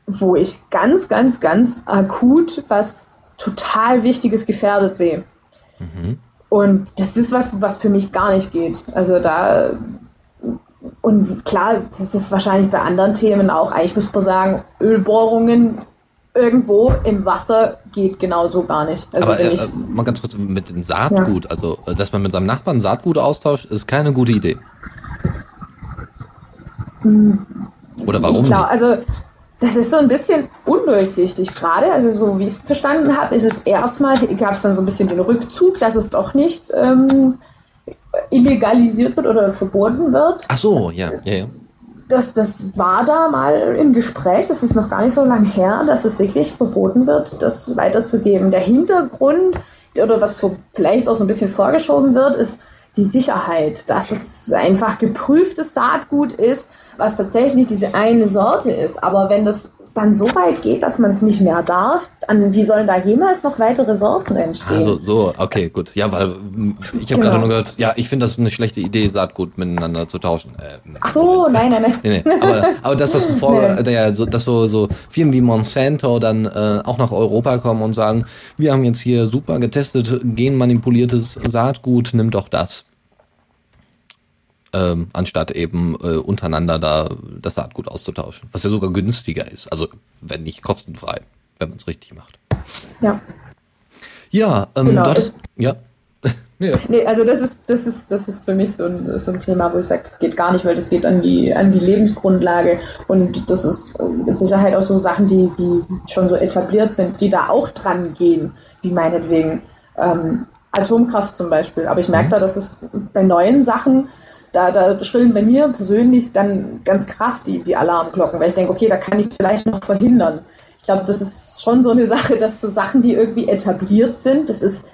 wo ich ganz, ganz, ganz akut was total Wichtiges gefährdet sehe. Mhm. Und das ist was, was für mich gar nicht geht. Also da und klar, das ist wahrscheinlich bei anderen Themen auch. Eigentlich muss man sagen, Ölbohrungen irgendwo im Wasser geht genauso gar nicht. Also Aber äh, mal ganz kurz mit dem Saatgut, ja. also äh, dass man mit seinem Nachbarn Saatgut austauscht, ist keine gute Idee. Hm. Oder warum? Klar, also das ist so ein bisschen undurchsichtig gerade. Also so wie ich es verstanden habe, ist es erstmal, gab es dann so ein bisschen den Rückzug, dass es doch nicht ähm, illegalisiert wird oder verboten wird. Ach so, ja, ja, ja. Das, das war da mal im Gespräch, das ist noch gar nicht so lange her, dass es wirklich verboten wird, das weiterzugeben. Der Hintergrund oder was vielleicht auch so ein bisschen vorgeschoben wird, ist die Sicherheit, dass es einfach geprüftes Saatgut ist, was tatsächlich diese eine Sorte ist. Aber wenn das dann so weit geht, dass man es nicht mehr darf, dann wie sollen da jemals noch weitere Sorten entstehen? Also so, okay, gut. Ja, weil ich habe genau. gerade nur gehört, ja, ich finde das eine schlechte Idee, Saatgut miteinander zu tauschen. Äh, Ach so, nein, nein, nein. Nee, nee. Aber, aber dass das vor, nee. ja, so, dass so, so Firmen wie Monsanto dann äh, auch nach Europa kommen und sagen, wir haben jetzt hier super getestet, genmanipuliertes Saatgut, nimm doch das ähm, anstatt eben äh, untereinander da das Saatgut auszutauschen. Was ja sogar günstiger ist. Also wenn nicht kostenfrei, wenn man es richtig macht. Ja. Ja, ähm, genau. dort ja. ja. Nee, also das ist, das ist, das ist für mich so ein, so ein Thema, wo ich sage, das geht gar nicht, weil das geht an die, an die Lebensgrundlage und das ist mit Sicherheit auch so Sachen, die, die schon so etabliert sind, die da auch dran gehen, wie meinetwegen ähm, Atomkraft zum Beispiel. Aber ich merke mhm. da, dass es bei neuen Sachen da, da schrillen bei mir persönlich dann ganz krass die, die Alarmglocken, weil ich denke, okay, da kann ich es vielleicht noch verhindern. Ich glaube, das ist schon so eine Sache, dass so Sachen, die irgendwie etabliert sind, das ist,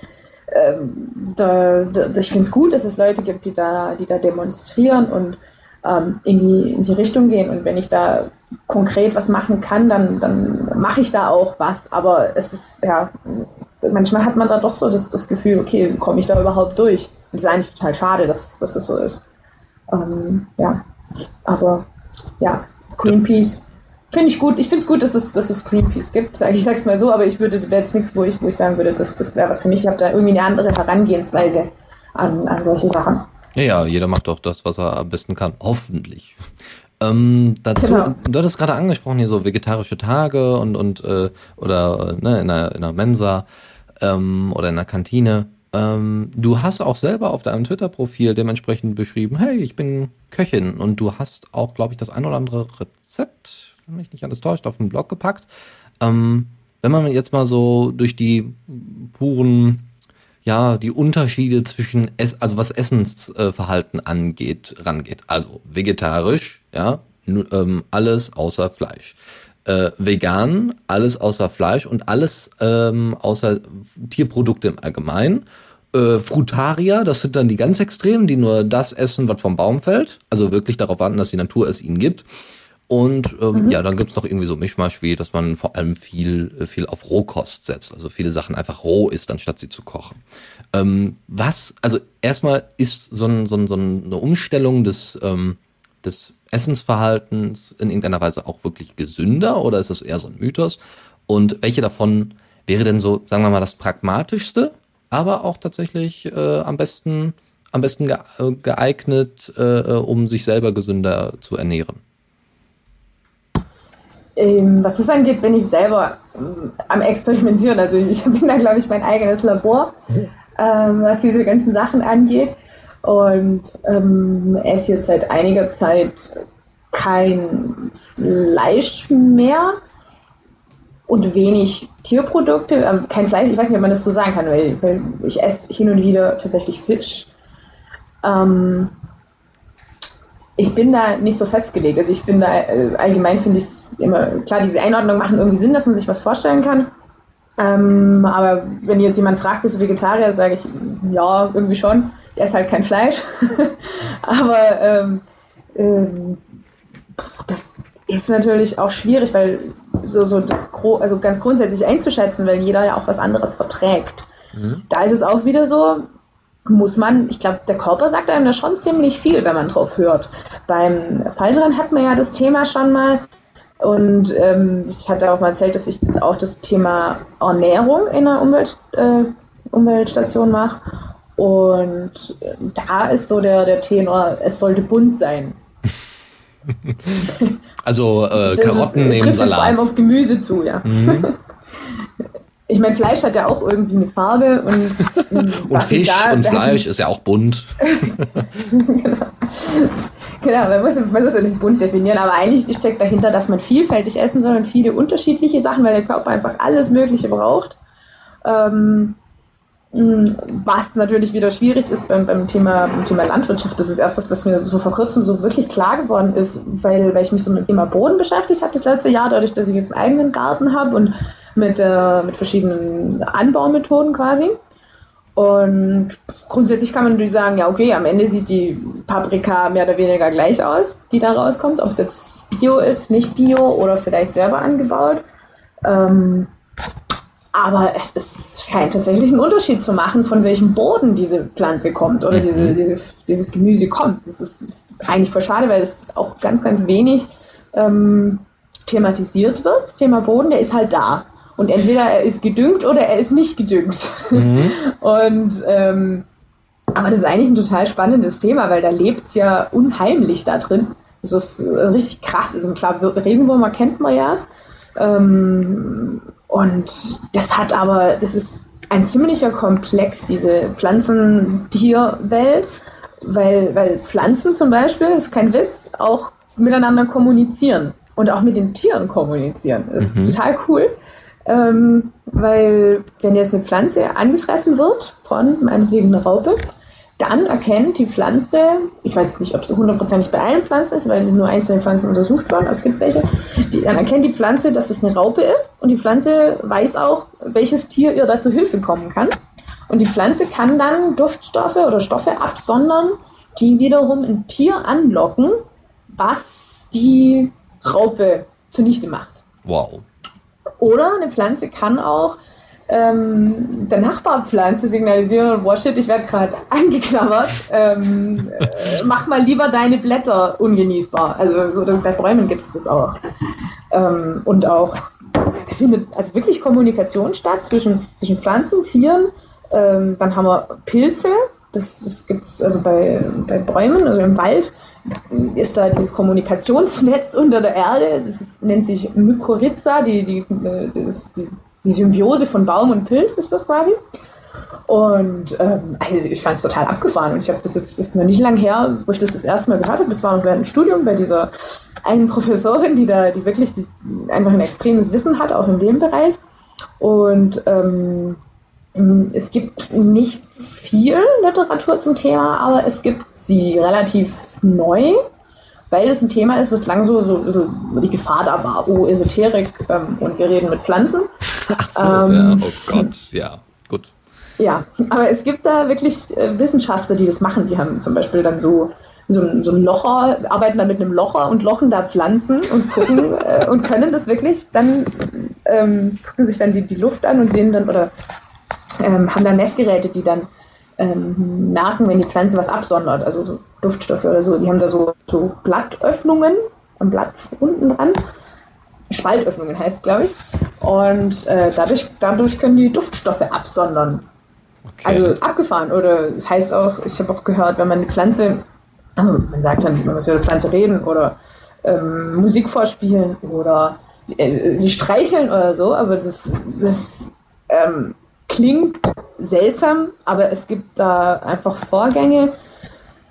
ähm, da, da, ich finde es gut, dass es Leute gibt, die da, die da demonstrieren und ähm, in, die, in die Richtung gehen. Und wenn ich da konkret was machen kann, dann, dann mache ich da auch was. Aber es ist, ja, manchmal hat man da doch so das, das Gefühl, okay, komme ich da überhaupt durch? Und es ist eigentlich total schade, dass, dass es so ist. Ähm, ja, aber ja, Greenpeace finde ich gut. Ich finde es gut, dass es, dass es Greenpeace gibt. Ich sage es mal so, aber ich würde, wäre jetzt nichts, wo ich, wo ich sagen würde, das, das wäre was für mich. Ich habe da irgendwie eine andere Herangehensweise an, an solche Sachen. Ja, ja, jeder macht doch das, was er am besten kann. Hoffentlich. Ähm, dazu, genau. du hattest gerade angesprochen hier so vegetarische Tage und und äh, oder ne, in einer, in einer Mensa ähm, oder in einer Kantine. Ähm, du hast auch selber auf deinem Twitter-Profil dementsprechend beschrieben, hey, ich bin Köchin und du hast auch, glaube ich, das ein oder andere Rezept, wenn mich nicht alles täuscht, auf den Blog gepackt. Ähm, wenn man jetzt mal so durch die puren ja, die Unterschiede zwischen, Ess also was Essensverhalten angeht, rangeht. Also vegetarisch, ja, ähm, alles außer Fleisch. Äh, vegan, alles außer Fleisch und alles ähm, außer Tierprodukte im Allgemeinen. Äh, Frutarier, das sind dann die ganz Extremen, die nur das essen, was vom Baum fällt. Also wirklich darauf warten, dass die Natur es ihnen gibt. Und ähm, mhm. ja, dann gibt's noch irgendwie so Mischmasch wie, dass man vor allem viel, äh, viel auf Rohkost setzt. Also viele Sachen einfach roh isst, anstatt sie zu kochen. Ähm, was, also erstmal ist so, ein, so, ein, so eine Umstellung des, ähm, des Essensverhaltens in irgendeiner Weise auch wirklich gesünder oder ist das eher so ein Mythos? Und welche davon wäre denn so, sagen wir mal, das pragmatischste, aber auch tatsächlich äh, am besten, am besten geeignet, äh, äh um sich selber gesünder zu ernähren? Ähm, was das angeht, bin ich selber ähm, am Experimentieren. Also ich bin da, glaube ich, mein eigenes Labor, ähm, was diese ganzen Sachen angeht. Und ähm, esse jetzt seit einiger Zeit kein Fleisch mehr und wenig Tierprodukte. Ähm, kein Fleisch, ich weiß nicht, ob man das so sagen kann, weil, weil ich esse hin und wieder tatsächlich Fisch. Ähm, ich bin da nicht so festgelegt. Also ich bin da äh, allgemein finde ich es immer klar, diese Einordnung machen irgendwie Sinn, dass man sich was vorstellen kann. Ähm, aber wenn jetzt jemand fragt, bist du Vegetarier, sage ich ja, irgendwie schon. Ich esse halt kein Fleisch. aber ähm, ähm, das ist natürlich auch schwierig, weil so, so das also ganz grundsätzlich einzuschätzen, weil jeder ja auch was anderes verträgt. Mhm. Da ist es auch wieder so, muss man, ich glaube, der Körper sagt einem da schon ziemlich viel, wenn man drauf hört. Beim Fallschirm hat man ja das Thema schon mal. Und ähm, ich hatte auch mal erzählt, dass ich auch das Thema Ernährung in der Umwelt, äh, Umweltstation mache. Und da ist so der, der Tenor, es sollte bunt sein. Also äh, Karotten ist, neben Salat. vor allem auf Gemüse zu, ja. Mhm. Ich meine, Fleisch hat ja auch irgendwie eine Farbe und, und Fisch da, und Fleisch ist ja auch bunt. genau. genau, man muss, man muss ja nicht bunt definieren, aber eigentlich steckt dahinter, dass man vielfältig essen soll und viele unterschiedliche Sachen, weil der Körper einfach alles Mögliche braucht. Ähm, was natürlich wieder schwierig ist beim, beim, Thema, beim Thema Landwirtschaft. Das ist erst was, was mir so vor kurzem so wirklich klar geworden ist, weil, weil ich mich so mit dem Thema Boden beschäftigt habe das letzte Jahr, dadurch, dass ich jetzt einen eigenen Garten habe und mit, äh, mit verschiedenen Anbaumethoden quasi. Und grundsätzlich kann man natürlich sagen, ja, okay, am Ende sieht die Paprika mehr oder weniger gleich aus, die da rauskommt, ob es jetzt Bio ist, nicht Bio oder vielleicht selber angebaut. Ähm, aber es, es, scheint tatsächlich einen Unterschied zu machen, von welchem Boden diese Pflanze kommt oder diese, mhm. diese, dieses Gemüse kommt. Das ist eigentlich voll schade, weil es auch ganz, ganz wenig ähm, thematisiert wird. Das Thema Boden, der ist halt da. Und entweder er ist gedüngt oder er ist nicht gedüngt. Mhm. Und ähm, aber das ist eigentlich ein total spannendes Thema, weil da lebt es ja unheimlich da drin. Das ist richtig krass. Also klar, Regenwürmer kennt man ja. Ähm, und das hat aber, das ist ein ziemlicher Komplex, diese Pflanzen-Tier-Welt, weil, weil Pflanzen zum Beispiel, ist kein Witz, auch miteinander kommunizieren und auch mit den Tieren kommunizieren. Das ist mhm. total cool. Ähm, weil wenn jetzt eine Pflanze angefressen wird von meinetwegen einer Raupe, dann erkennt die Pflanze, ich weiß nicht, ob es hundertprozentig bei allen Pflanzen ist, weil nur einzelne Pflanzen untersucht wurden, aber es gibt welche, die, dann erkennt die Pflanze, dass es eine Raupe ist und die Pflanze weiß auch, welches Tier ihr da zu Hilfe kommen kann. Und die Pflanze kann dann Duftstoffe oder Stoffe absondern, die wiederum ein Tier anlocken, was die Raupe zunichte macht. Wow. Oder eine Pflanze kann auch ähm, der Nachbarpflanze signalisieren, wow shit, ich werde gerade angeknabbert, ähm, äh, mach mal lieber deine Blätter ungenießbar. Also bei Bäumen gibt es das auch. Ähm, und auch, da findet also wirklich Kommunikation statt zwischen, zwischen Pflanzen, Tieren. Ähm, dann haben wir Pilze, das, das gibt es also bei, bei Bäumen, also im Wald ist da dieses Kommunikationsnetz unter der Erde, das ist, nennt sich Mykorrhiza, die, die, das, die, die Symbiose von Baum und Pilz ist das quasi. Und ähm, also ich fand es total abgefahren. Und ich habe das jetzt, das ist noch nicht lang her, wo ich das das erste Mal gehört habe. Das war noch während dem Studium bei dieser einen Professorin, die da, die wirklich die, einfach ein extremes Wissen hat, auch in dem Bereich. Und ähm, es gibt nicht viel Literatur zum Thema, aber es gibt sie relativ neu, weil es ein Thema ist, bislang so, so, so die Gefahr da war, oh, Esoterik ähm, und wir reden mit Pflanzen. Ach so, ähm, ja, oh Gott, ja, gut. Ja, aber es gibt da wirklich äh, Wissenschaftler, die das machen. Die haben zum Beispiel dann so so ein, so ein Locher, arbeiten dann mit einem Locher und lochen da Pflanzen und gucken äh, und können das wirklich dann, ähm, gucken sich dann die, die Luft an und sehen dann oder ähm, haben dann Messgeräte, die dann ähm, merken, wenn die Pflanze was absondert, also so Duftstoffe oder so. Die haben da so, so Blattöffnungen am Blatt unten dran. Spaltöffnungen heißt, glaube ich. Und äh, dadurch, dadurch können die Duftstoffe absondern. Okay. Also abgefahren. Oder es das heißt auch, ich habe auch gehört, wenn man die Pflanze also man sagt dann, man muss über die Pflanze reden oder ähm, Musik vorspielen oder äh, sie streicheln oder so, aber das, das ähm, klingt seltsam, aber es gibt da einfach Vorgänge,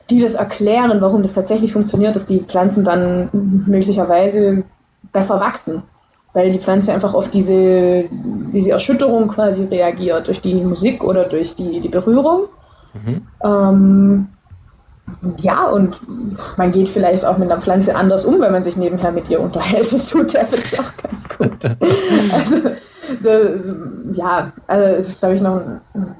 die das erklären, warum das tatsächlich funktioniert, dass die Pflanzen dann möglicherweise besser wachsen, weil die Pflanze einfach auf diese, diese Erschütterung quasi reagiert, durch die Musik oder durch die, die Berührung. Mhm. Ähm, ja, und man geht vielleicht auch mit einer Pflanze anders um, wenn man sich nebenher mit ihr unterhält. Das tut ja vielleicht auch ganz gut. also, das, ja, also es ist, glaube ich, noch ein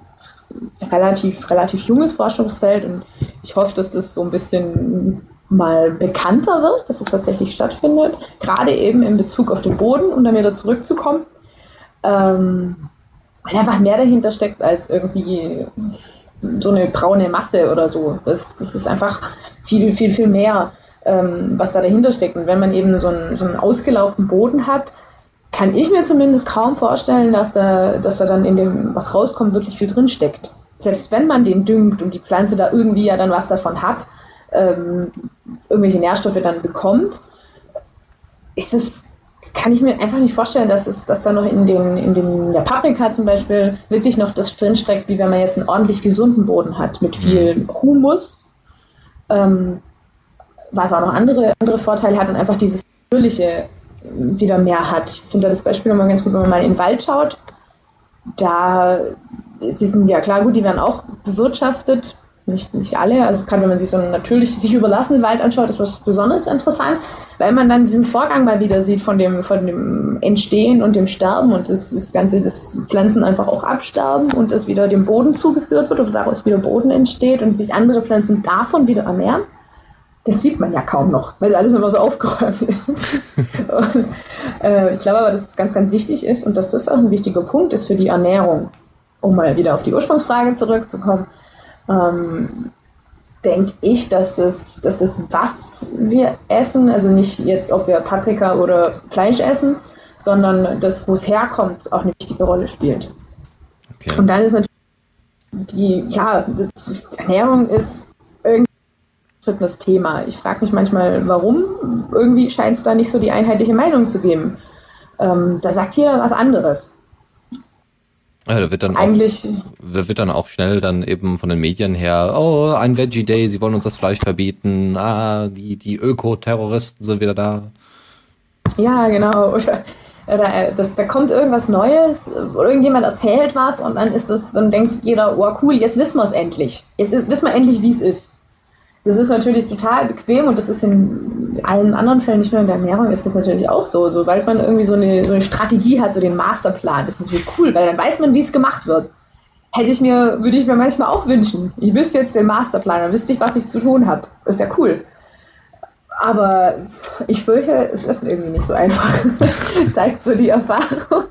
relativ, relativ junges Forschungsfeld und ich hoffe, dass das so ein bisschen mal bekannter wird, dass es tatsächlich stattfindet, gerade eben in Bezug auf den Boden, um dann wieder zurückzukommen. Ähm, weil einfach mehr dahinter steckt als irgendwie so eine braune Masse oder so. Das, das ist einfach viel, viel, viel mehr, ähm, was da dahinter steckt. Und wenn man eben so einen, so einen ausgelaugten Boden hat, kann ich mir zumindest kaum vorstellen, dass da, dass da dann in dem, was rauskommt, wirklich viel drin steckt. Selbst wenn man den düngt und die Pflanze da irgendwie ja dann was davon hat, ähm, irgendwelche Nährstoffe dann bekommt, ist es kann ich mir einfach nicht vorstellen, dass es dass da noch in, den, in den, der Paprika zum Beispiel wirklich noch das drinsteckt, wie wenn man jetzt einen ordentlich gesunden Boden hat mit viel mhm. Humus, ähm, was auch noch andere, andere Vorteile hat und einfach dieses Natürliche wieder mehr hat. Ich finde das Beispiel nochmal ganz gut, wenn man mal in den Wald schaut. Da, sie sind ja klar, gut, die werden auch bewirtschaftet, nicht, nicht alle, also gerade wenn man sich so einen natürlich sich überlassenen Wald anschaut, ist was besonders interessant, weil man dann diesen Vorgang mal wieder sieht von dem, von dem Entstehen und dem Sterben und das, das Ganze, dass Pflanzen einfach auch absterben und es wieder dem Boden zugeführt wird oder daraus wieder Boden entsteht und sich andere Pflanzen davon wieder ernähren. Das sieht man ja kaum noch, weil alles immer so aufgeräumt ist. und, äh, ich glaube aber, dass es ganz, ganz wichtig ist und dass das auch ein wichtiger Punkt ist für die Ernährung, um mal wieder auf die Ursprungsfrage zurückzukommen ähm, denke ich, dass das, dass das, was wir essen, also nicht jetzt, ob wir Paprika oder Fleisch essen, sondern das, wo es herkommt, auch eine wichtige Rolle spielt. Okay. Und dann ist natürlich die, ja, Ernährung ist irgendwie ein Thema. Ich frage mich manchmal, warum. Irgendwie scheint es da nicht so die einheitliche Meinung zu geben. Ähm, da sagt jeder was anderes. Ja, da wird dann eigentlich auch, wird dann auch schnell dann eben von den Medien her, oh, ein Veggie Day, sie wollen uns das Fleisch verbieten, ah, die, die Öko-Terroristen sind wieder da. Ja, genau. Oder, oder äh, das, da kommt irgendwas Neues, oder irgendjemand erzählt was und dann ist das, dann denkt jeder, oh cool, jetzt wissen wir es endlich. Jetzt ist, wissen wir endlich, wie es ist. Das ist natürlich total bequem und das ist in allen anderen Fällen, nicht nur in der Ernährung, ist das natürlich auch so. Sobald man irgendwie so eine, so eine Strategie hat, so den Masterplan, ist natürlich cool, weil dann weiß man, wie es gemacht wird. Hätte ich mir, würde ich mir manchmal auch wünschen. Ich wüsste jetzt den Masterplan, dann wüsste ich, was ich zu tun habe. Ist ja cool. Aber ich fürchte, es ist irgendwie nicht so einfach. Zeigt so die Erfahrung.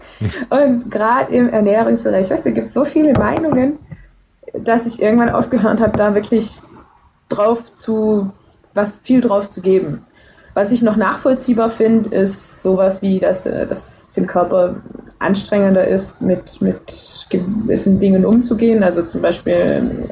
Und gerade im Ernährungsbereich, ich weiß, da gibt es so viele Meinungen, dass ich irgendwann aufgehört habe, da wirklich drauf zu, was viel drauf zu geben. Was ich noch nachvollziehbar finde, ist sowas wie, dass äh, das für den Körper anstrengender ist, mit, mit gewissen Dingen umzugehen. Also zum Beispiel,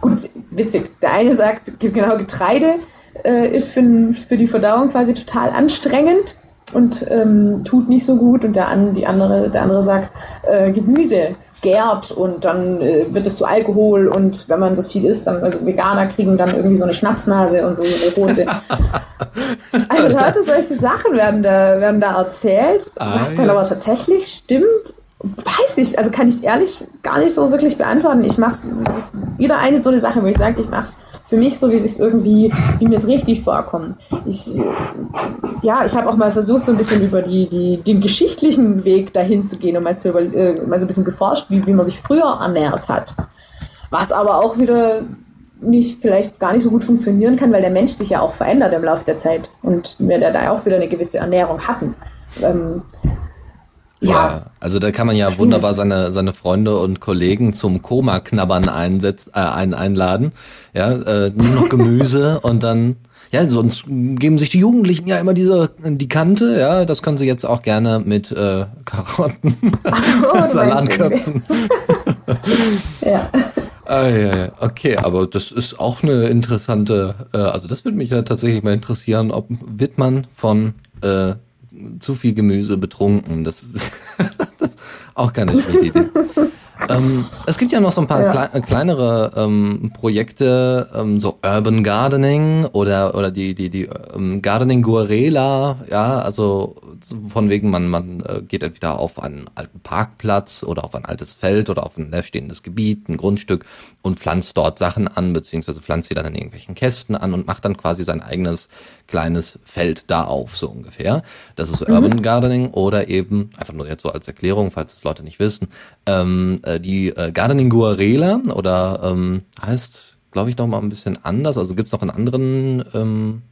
gut, witzig, der eine sagt, genau Getreide äh, ist für, für die Verdauung quasi total anstrengend und ähm, tut nicht so gut und der, an, die andere, der andere sagt, äh, Gemüse gärt und dann äh, wird es zu Alkohol und wenn man das viel isst, dann, also Veganer kriegen dann irgendwie so eine Schnapsnase und so eine rote. also Leute, solche Sachen werden da, werden da erzählt, ah, was dann aber tatsächlich stimmt weiß ich, also kann ich ehrlich gar nicht so wirklich beantworten. Ich mache es, wieder eine so eine Sache, wo ich sage, ich mache es für mich so, wie es irgendwie, wie mir es richtig vorkommt. Ich, ja, ich habe auch mal versucht, so ein bisschen über die, die, den geschichtlichen Weg dahin zu gehen und mal, zu über, äh, mal so ein bisschen geforscht, wie, wie man sich früher ernährt hat. Was aber auch wieder nicht vielleicht gar nicht so gut funktionieren kann, weil der Mensch sich ja auch verändert im Laufe der Zeit und wir da auch wieder eine gewisse Ernährung hatten. Ähm, ja, ja, also da kann man ja wunderbar seine, seine Freunde und Kollegen zum Koma-Knabbern einsetz, äh, ein, einladen. Ja, äh, nur noch Gemüse und dann, ja, sonst geben sich die Jugendlichen ja immer diese, die Kante, ja, das können sie jetzt auch gerne mit äh, Karotten, so, Salatköpfen. ja. Okay, aber das ist auch eine interessante, äh, also das würde mich ja tatsächlich mal interessieren, ob wird man von äh, zu viel Gemüse betrunken. Das ist, das ist auch keine schlechte Idee. ähm, es gibt ja noch so ein paar ja. kle kleinere ähm, Projekte, ähm, so Urban Gardening oder oder die die die ähm, Gardening Guarela, ja, also von wegen man man äh, geht entweder auf einen alten Parkplatz oder auf ein altes Feld oder auf ein leerstehendes Gebiet, ein Grundstück und pflanzt dort Sachen an beziehungsweise pflanzt sie dann in irgendwelchen Kästen an und macht dann quasi sein eigenes kleines Feld da auf, so ungefähr. Das ist so mhm. Urban Gardening oder eben, einfach nur jetzt so als Erklärung, falls es Leute nicht wissen, ähm, äh, die äh, Gardening Guarela oder ähm, heißt, glaube ich, noch mal ein bisschen anders, also gibt's noch in anderen ähm,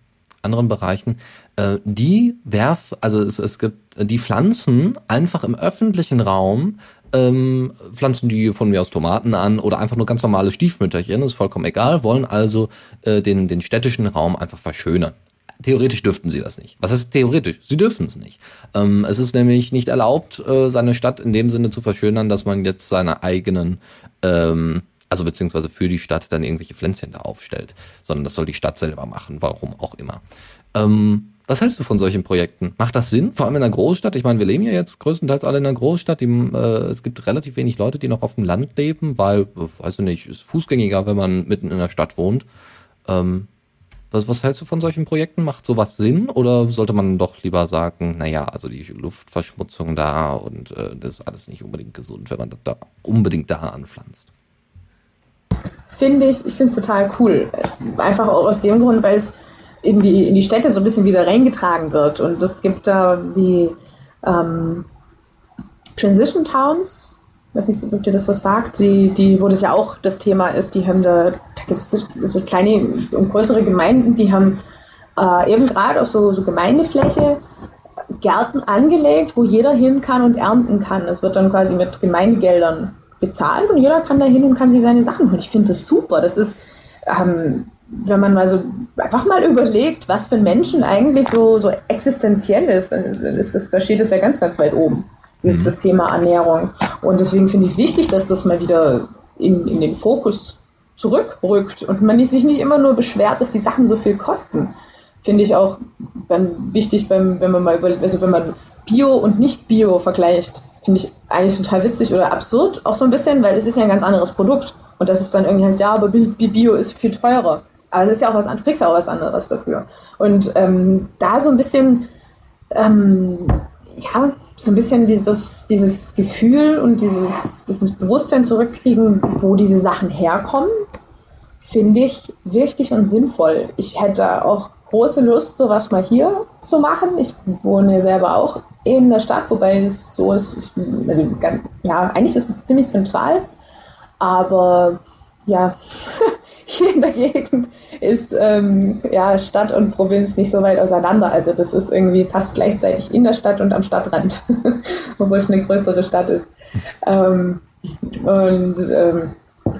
anderen Bereichen, äh, die werfen, also es, es gibt die Pflanzen einfach im öffentlichen Raum ähm, pflanzen die von mir aus Tomaten an oder einfach nur ganz normale Stiefmütterchen, ist vollkommen egal, wollen also äh, den, den städtischen Raum einfach verschönern. Theoretisch dürften sie das nicht. Was heißt theoretisch? Sie dürfen es nicht. Ähm, es ist nämlich nicht erlaubt, äh, seine Stadt in dem Sinne zu verschönern, dass man jetzt seine eigenen, ähm, also beziehungsweise für die Stadt dann irgendwelche Pflänzchen da aufstellt, sondern das soll die Stadt selber machen, warum auch immer. Ähm, was hältst du von solchen Projekten? Macht das Sinn? Vor allem in einer Großstadt? Ich meine, wir leben ja jetzt größtenteils alle in einer Großstadt. Die, äh, es gibt relativ wenig Leute, die noch auf dem Land leben, weil, weiß ich nicht, ist fußgängiger, wenn man mitten in der Stadt wohnt. Ähm, was, was hältst du von solchen Projekten? Macht sowas Sinn oder sollte man doch lieber sagen, naja, also die Luftverschmutzung da und äh, das ist alles nicht unbedingt gesund, wenn man das da unbedingt da anpflanzt? Finde ich, ich finde es total cool. Einfach auch aus dem Grund, weil es in die, in die Städte so ein bisschen wieder reingetragen wird. Und es gibt da die ähm, Transition Towns, weiß nicht, ob dir das was sagt, die, die, wo das ja auch das Thema ist, die haben da, da gibt es so kleine und größere Gemeinden, die haben äh, eben gerade auf so, so Gemeindefläche Gärten angelegt, wo jeder hin kann und ernten kann. Es wird dann quasi mit Gemeindegeldern bezahlt und jeder kann da hin und kann sich seine Sachen holen. Ich finde das super. Das ist, ähm, wenn man mal so einfach mal überlegt, was für Menschen eigentlich so, so existenziell ist, dann ist das, da steht es ja ganz, ganz weit oben ist mhm. das Thema Ernährung. Und deswegen finde ich es wichtig, dass das mal wieder in, in den Fokus zurückrückt und man sich nicht immer nur beschwert, dass die Sachen so viel kosten. Finde ich auch dann wichtig, beim, wenn man mal über, also wenn man Bio und nicht Bio vergleicht, finde ich eigentlich total witzig oder absurd auch so ein bisschen, weil es ist ja ein ganz anderes Produkt. Und das ist dann irgendwie heißt, ja, aber Bio ist viel teurer. Aber es ist ja auch was anderes, kriegst ja auch was anderes dafür. Und ähm, da so ein bisschen, ähm, ja, so ein bisschen dieses, dieses Gefühl und dieses, dieses Bewusstsein zurückkriegen, wo diese Sachen herkommen, finde ich wichtig und sinnvoll. Ich hätte auch große Lust, sowas mal hier zu machen. Ich wohne selber auch in der Stadt, wobei es so ist, ich, also, ja, eigentlich ist es ziemlich zentral, aber ja, hier in der Gegend ist ähm, ja, Stadt und Provinz nicht so weit auseinander. Also das ist irgendwie fast gleichzeitig in der Stadt und am Stadtrand, obwohl es eine größere Stadt ist. Ähm, und ähm,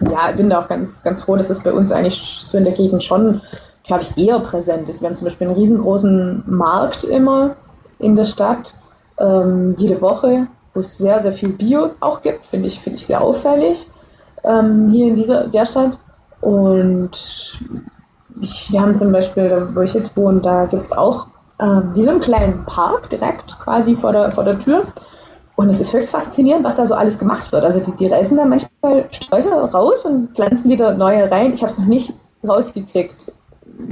ja, ich bin da auch ganz, ganz froh, dass es bei uns eigentlich so in der Gegend schon, glaube ich, eher präsent ist. Wir haben zum Beispiel einen riesengroßen Markt immer in der Stadt, ähm, jede Woche, wo es sehr, sehr viel Bio auch gibt, finde ich, finde ich sehr auffällig ähm, hier in dieser der Stadt. Und ich, wir haben zum Beispiel, wo ich jetzt wohne, da gibt es auch äh, wie so einen kleinen Park direkt quasi vor der, vor der Tür. Und es ist höchst faszinierend, was da so alles gemacht wird. Also die, die reißen da manchmal Sträucher raus und pflanzen wieder neue rein. Ich habe es noch nicht rausgekriegt,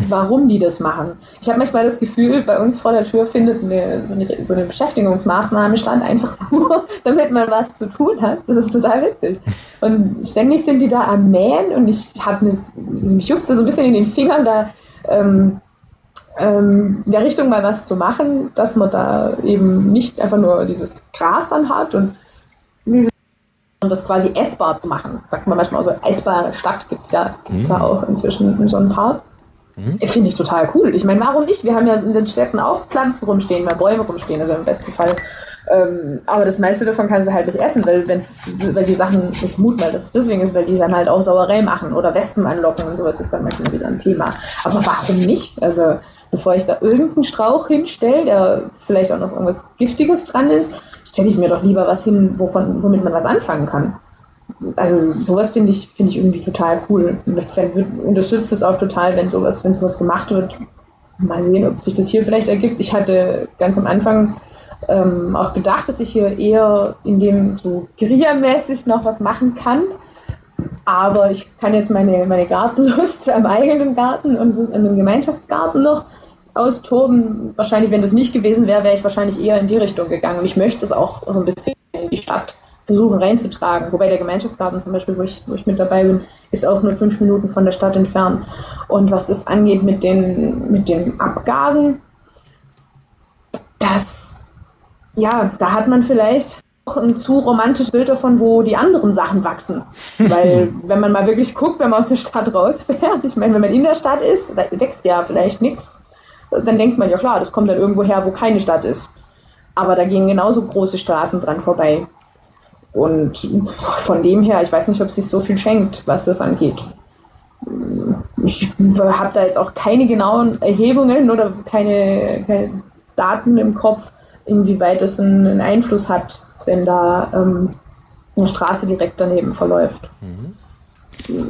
warum die das machen. Ich habe manchmal das Gefühl, bei uns vor der Tür findet eine, so, eine, so eine Beschäftigungsmaßnahme stand, einfach nur, damit man was zu tun hat. Das ist total witzig. Und ständig sind die da am Mähen und ich habe mich juckt so ein bisschen in den Fingern da ähm, ähm, in der Richtung mal was zu machen, dass man da eben nicht einfach nur dieses Gras dann hat und und das quasi essbar zu machen. Sagt man manchmal so, essbare Stadt gibt es ja, gibt's mhm. ja auch inzwischen in so ein paar. Mhm. Finde ich total cool. Ich meine, warum nicht? Wir haben ja in den Städten auch Pflanzen rumstehen, weil Bäume rumstehen, also im besten Fall. Ähm, aber das meiste davon kannst du halt nicht essen, weil, wenn's, weil die Sachen, ich vermute mal, dass es deswegen ist, weil die dann halt auch Sauerei machen oder Wespen anlocken und sowas ist dann manchmal wieder ein Thema. Aber warum nicht? Also, bevor ich da irgendeinen Strauch hinstelle, der vielleicht auch noch irgendwas Giftiges dran ist, stelle ich mir doch lieber was hin, wovon, womit man was anfangen kann. Also sowas finde ich, finde ich irgendwie total cool. Unterstützt es auch total, wenn sowas, wenn sowas gemacht wird. Mal sehen, ob sich das hier vielleicht ergibt. Ich hatte ganz am Anfang ähm, auch gedacht, dass ich hier eher in dem so Guerilla-mäßig noch was machen kann. Aber ich kann jetzt meine, meine Gartenlust am eigenen Garten und in einem Gemeinschaftsgarten noch austoben. Wahrscheinlich, wenn das nicht gewesen wäre, wäre ich wahrscheinlich eher in die Richtung gegangen. Und ich möchte es auch so ein bisschen in die Stadt versuchen reinzutragen. Wobei der Gemeinschaftsgarten zum Beispiel, wo ich, wo ich mit dabei bin, ist auch nur fünf Minuten von der Stadt entfernt. Und was das angeht mit den, mit den Abgasen, das, ja, da hat man vielleicht auch ein zu romantisches Bild davon, wo die anderen Sachen wachsen. Weil, wenn man mal wirklich guckt, wenn man aus der Stadt rausfährt, ich meine, wenn man in der Stadt ist, da wächst ja vielleicht nichts dann denkt man ja klar, das kommt dann irgendwo her, wo keine Stadt ist. Aber da gehen genauso große Straßen dran vorbei. Und von dem her, ich weiß nicht, ob sich so viel schenkt, was das angeht. Ich habe da jetzt auch keine genauen Erhebungen oder keine, keine Daten im Kopf, inwieweit es einen Einfluss hat, wenn da ähm, eine Straße direkt daneben verläuft. Mhm.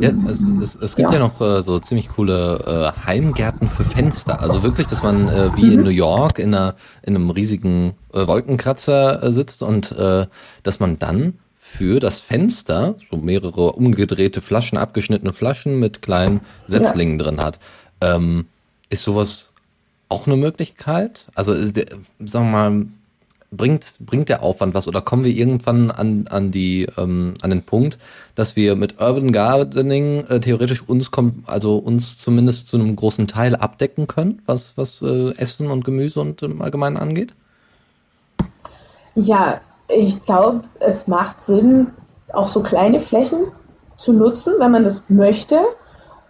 Ja, es, es, es gibt ja, ja noch äh, so ziemlich coole äh, Heimgärten für Fenster. Also wirklich, dass man äh, wie mhm. in New York in, einer, in einem riesigen äh, Wolkenkratzer äh, sitzt und äh, dass man dann für das Fenster so mehrere umgedrehte Flaschen, abgeschnittene Flaschen mit kleinen Setzlingen ja. drin hat. Ähm, ist sowas auch eine Möglichkeit? Also, sagen wir mal, bringt, bringt der Aufwand was oder kommen wir irgendwann an, an, die, ähm, an den Punkt, dass wir mit Urban Gardening äh, theoretisch uns also uns zumindest zu einem großen Teil abdecken können, was, was äh, Essen und Gemüse und im Allgemeinen angeht? Ja, ich glaube, es macht Sinn, auch so kleine Flächen zu nutzen, wenn man das möchte.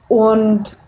Und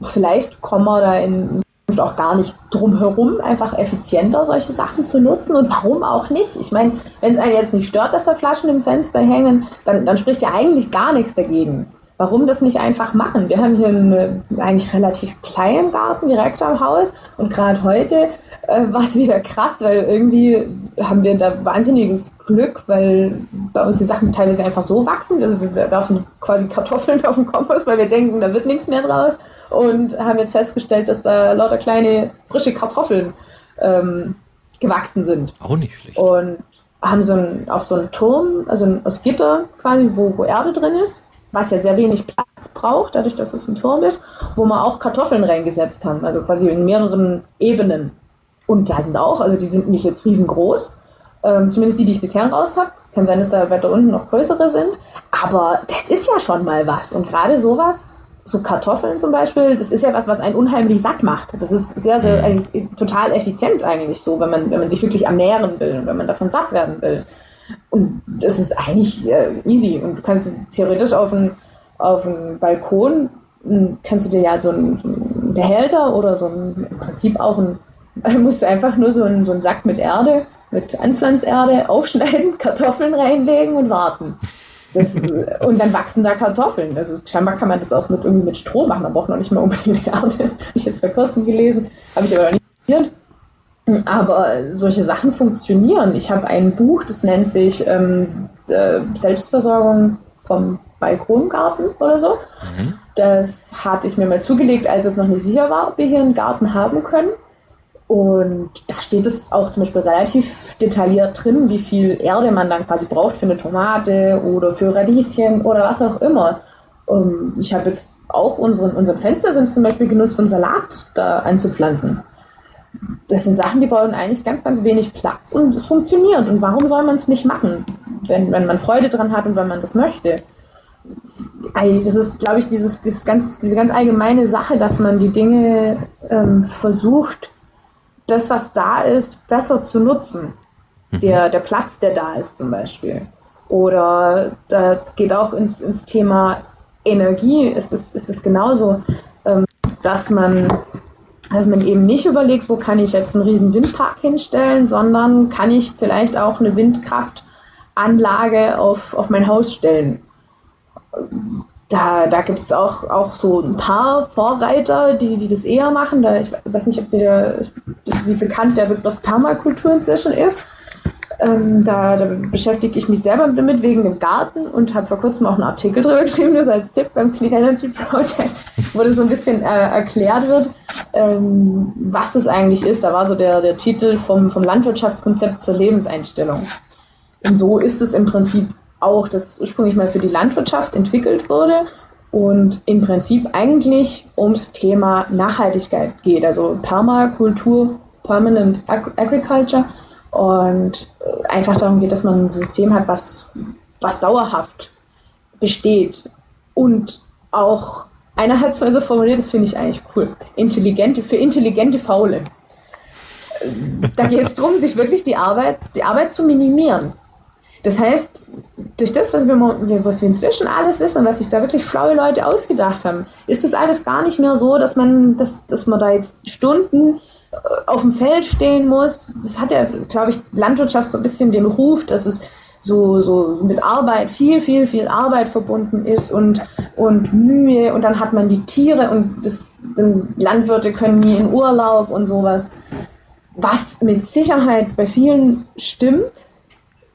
vielleicht kommen wir da in auch gar nicht drum herum, einfach effizienter solche Sachen zu nutzen. Und warum auch nicht? Ich meine, wenn es einen jetzt nicht stört, dass da Flaschen im Fenster hängen, dann, dann spricht ja eigentlich gar nichts dagegen. Warum das nicht einfach machen? Wir haben hier einen eigentlich relativ kleinen Garten direkt am Haus und gerade heute äh, war es wieder krass, weil irgendwie haben wir da wahnsinniges Glück, weil bei uns die Sachen teilweise einfach so wachsen. Also wir werfen quasi Kartoffeln auf den Kompost, weil wir denken, da wird nichts mehr draus und haben jetzt festgestellt, dass da lauter kleine frische Kartoffeln ähm, gewachsen sind. Auch nicht schlecht. Und haben so einen, auch so einen Turm, also aus Gitter quasi, wo, wo Erde drin ist was ja sehr wenig Platz braucht, dadurch, dass es ein Turm ist, wo wir auch Kartoffeln reingesetzt haben, also quasi in mehreren Ebenen. Und da sind auch, also die sind nicht jetzt riesengroß, ähm, zumindest die, die ich bisher raus habe. Kann sein, dass da weiter unten noch größere sind, aber das ist ja schon mal was. Und gerade sowas, so Kartoffeln zum Beispiel, das ist ja was, was einen unheimlich satt macht. Das ist sehr, sehr, eigentlich total effizient eigentlich so, wenn man, wenn man sich wirklich ernähren will und wenn man davon satt werden will. Und das ist eigentlich äh, easy. Und du kannst theoretisch auf einen, auf Balkon, hm, kannst du dir ja so einen, so einen Behälter oder so ein, im Prinzip auch ein, musst du einfach nur so einen, so einen Sack mit Erde, mit Anpflanzerde aufschneiden, Kartoffeln reinlegen und warten. Das, und dann wachsen da Kartoffeln. Das ist, scheinbar kann man das auch mit, irgendwie mit Stroh machen. Man braucht noch nicht mal unbedingt Erde. Habe ich jetzt vor kurzem gelesen. Habe ich aber noch nicht probiert. Aber solche Sachen funktionieren. Ich habe ein Buch, das nennt sich ähm, äh, Selbstversorgung vom Balkongarten oder so. Mhm. Das hatte ich mir mal zugelegt, als es noch nicht sicher war, ob wir hier einen Garten haben können. Und da steht es auch zum Beispiel relativ detailliert drin, wie viel Erde man dann quasi braucht für eine Tomate oder für Radieschen oder was auch immer. Um, ich habe jetzt auch unseren, unseren Fenstersims zum Beispiel genutzt, um Salat da anzupflanzen. Das sind Sachen, die brauchen eigentlich ganz, ganz wenig Platz und es funktioniert. Und warum soll man es nicht machen, wenn, wenn man Freude dran hat und wenn man das möchte? Das ist, glaube ich, dieses, dieses ganz, diese ganz allgemeine Sache, dass man die Dinge ähm, versucht, das, was da ist, besser zu nutzen. Mhm. Der, der Platz, der da ist zum Beispiel. Oder das geht auch ins, ins Thema Energie, ist es ist genauso, ähm, dass man dass man eben nicht überlegt, wo kann ich jetzt einen riesen Windpark hinstellen, sondern kann ich vielleicht auch eine Windkraftanlage auf, auf mein Haus stellen. Da, da gibt es auch, auch so ein paar Vorreiter, die, die das eher machen. Da, ich weiß nicht, ob der, wie bekannt der Begriff Permakultur inzwischen ist. Ähm, da, da, beschäftige ich mich selber damit wegen dem Garten und habe vor kurzem auch einen Artikel darüber geschrieben, das als Tipp beim Clean Energy Project, wo das so ein bisschen äh, erklärt wird, ähm, was das eigentlich ist. Da war so der, der Titel vom, vom Landwirtschaftskonzept zur Lebenseinstellung. Und so ist es im Prinzip auch, dass ursprünglich mal für die Landwirtschaft entwickelt wurde und im Prinzip eigentlich ums Thema Nachhaltigkeit geht, also Permakultur, Permanent Agriculture und einfach darum geht, dass man ein System hat, was, was dauerhaft besteht und auch, einer hat es mal so formuliert, das finde ich eigentlich cool, intelligente, für intelligente Faule. Da geht es darum, sich wirklich die Arbeit, die Arbeit zu minimieren. Das heißt, durch das, was wir, was wir inzwischen alles wissen, was sich da wirklich schlaue Leute ausgedacht haben, ist das alles gar nicht mehr so, dass man, dass, dass man da jetzt Stunden auf dem Feld stehen muss. Das hat ja, glaube ich, Landwirtschaft so ein bisschen den Ruf, dass es so, so mit Arbeit, viel, viel, viel Arbeit verbunden ist und, und Mühe und dann hat man die Tiere und das, Landwirte können nie in Urlaub und sowas. Was mit Sicherheit bei vielen stimmt,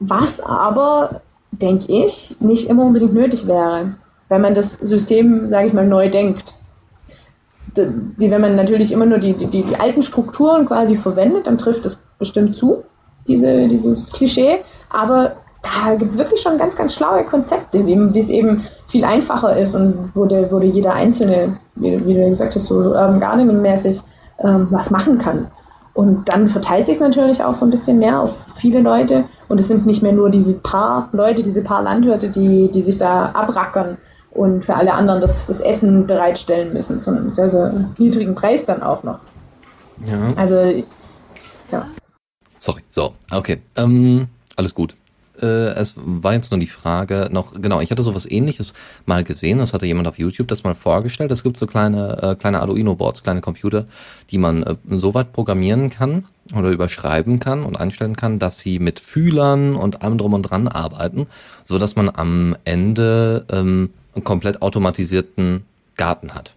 was aber, denke ich, nicht immer unbedingt nötig wäre, wenn man das System, sage ich mal, neu denkt die, wenn man natürlich immer nur die, die, die alten Strukturen quasi verwendet, dann trifft das bestimmt zu, diese, dieses Klischee. Aber da gibt es wirklich schon ganz, ganz schlaue Konzepte, wie, es eben viel einfacher ist und wo der jeder Einzelne, wie, wie du gesagt hast, so Urban Gardening-mäßig ähm, was machen kann. Und dann verteilt sich es natürlich auch so ein bisschen mehr auf viele Leute. Und es sind nicht mehr nur diese paar Leute, diese paar Landwirte, die, die sich da abrackern, und für alle anderen das, das Essen bereitstellen müssen, zu einem sehr, sehr niedrigen Preis dann auch noch. Ja. Also, ja. Sorry, so, okay. Ähm, alles gut. Äh, es war jetzt nur die Frage noch, genau, ich hatte sowas ähnliches mal gesehen, das hatte jemand auf YouTube das mal vorgestellt. Es gibt so kleine, äh, kleine Arduino-Boards, kleine Computer, die man äh, so weit programmieren kann oder überschreiben kann und einstellen kann, dass sie mit Fühlern und allem drum und dran arbeiten, so dass man am Ende ähm, einen komplett automatisierten Garten hat.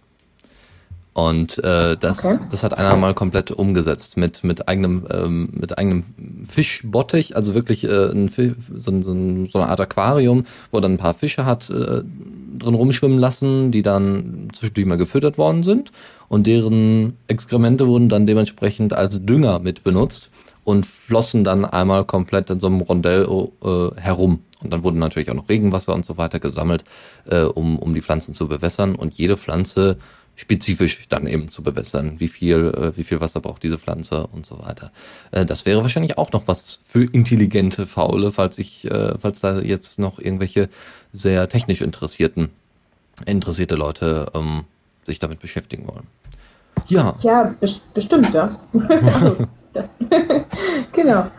Und äh, das, okay. das hat einer mal komplett umgesetzt mit mit eigenem ähm, mit eigenem Fischbottich, also wirklich äh, ein Fisch, so, so, so eine Art Aquarium, wo er dann ein paar Fische hat äh, drin rumschwimmen lassen, die dann zwischendurch mal gefüttert worden sind und deren Exkremente wurden dann dementsprechend als Dünger mit benutzt und flossen dann einmal komplett in so einem Rondell äh, herum. Und dann wurde natürlich auch noch Regenwasser und so weiter gesammelt, äh, um, um die Pflanzen zu bewässern und jede Pflanze spezifisch dann eben zu bewässern. Wie viel, äh, wie viel Wasser braucht diese Pflanze und so weiter. Äh, das wäre wahrscheinlich auch noch was für intelligente Faule, falls ich, äh, falls da jetzt noch irgendwelche sehr technisch interessierten, interessierte Leute ähm, sich damit beschäftigen wollen. Ja. Ja, bestimmt, ja. also, genau.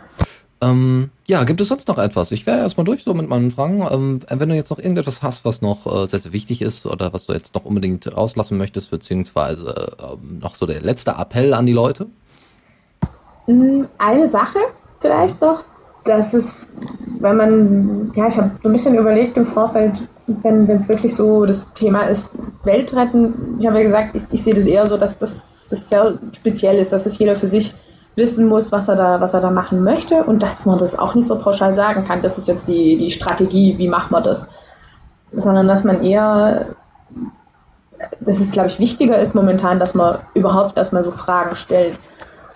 Ähm, ja, gibt es sonst noch etwas? Ich wäre erstmal durch so mit meinen Fragen. Ähm, wenn du jetzt noch irgendetwas hast, was noch äh, sehr, sehr wichtig ist oder was du jetzt noch unbedingt rauslassen möchtest, beziehungsweise äh, noch so der letzte Appell an die Leute? Mm, eine Sache vielleicht noch, dass es, wenn man, ja, ich habe so ein bisschen überlegt im Vorfeld, wenn es wirklich so das Thema ist, Welt retten, ich habe ja gesagt, ich, ich sehe das eher so, dass das, das sehr speziell ist, dass es jeder für sich wissen muss, was er da, was er da machen möchte und dass man das auch nicht so pauschal sagen kann, das ist jetzt die, die Strategie, wie macht man das, sondern dass man eher, dass es, glaube ich, wichtiger ist momentan, dass man überhaupt erstmal so Fragen stellt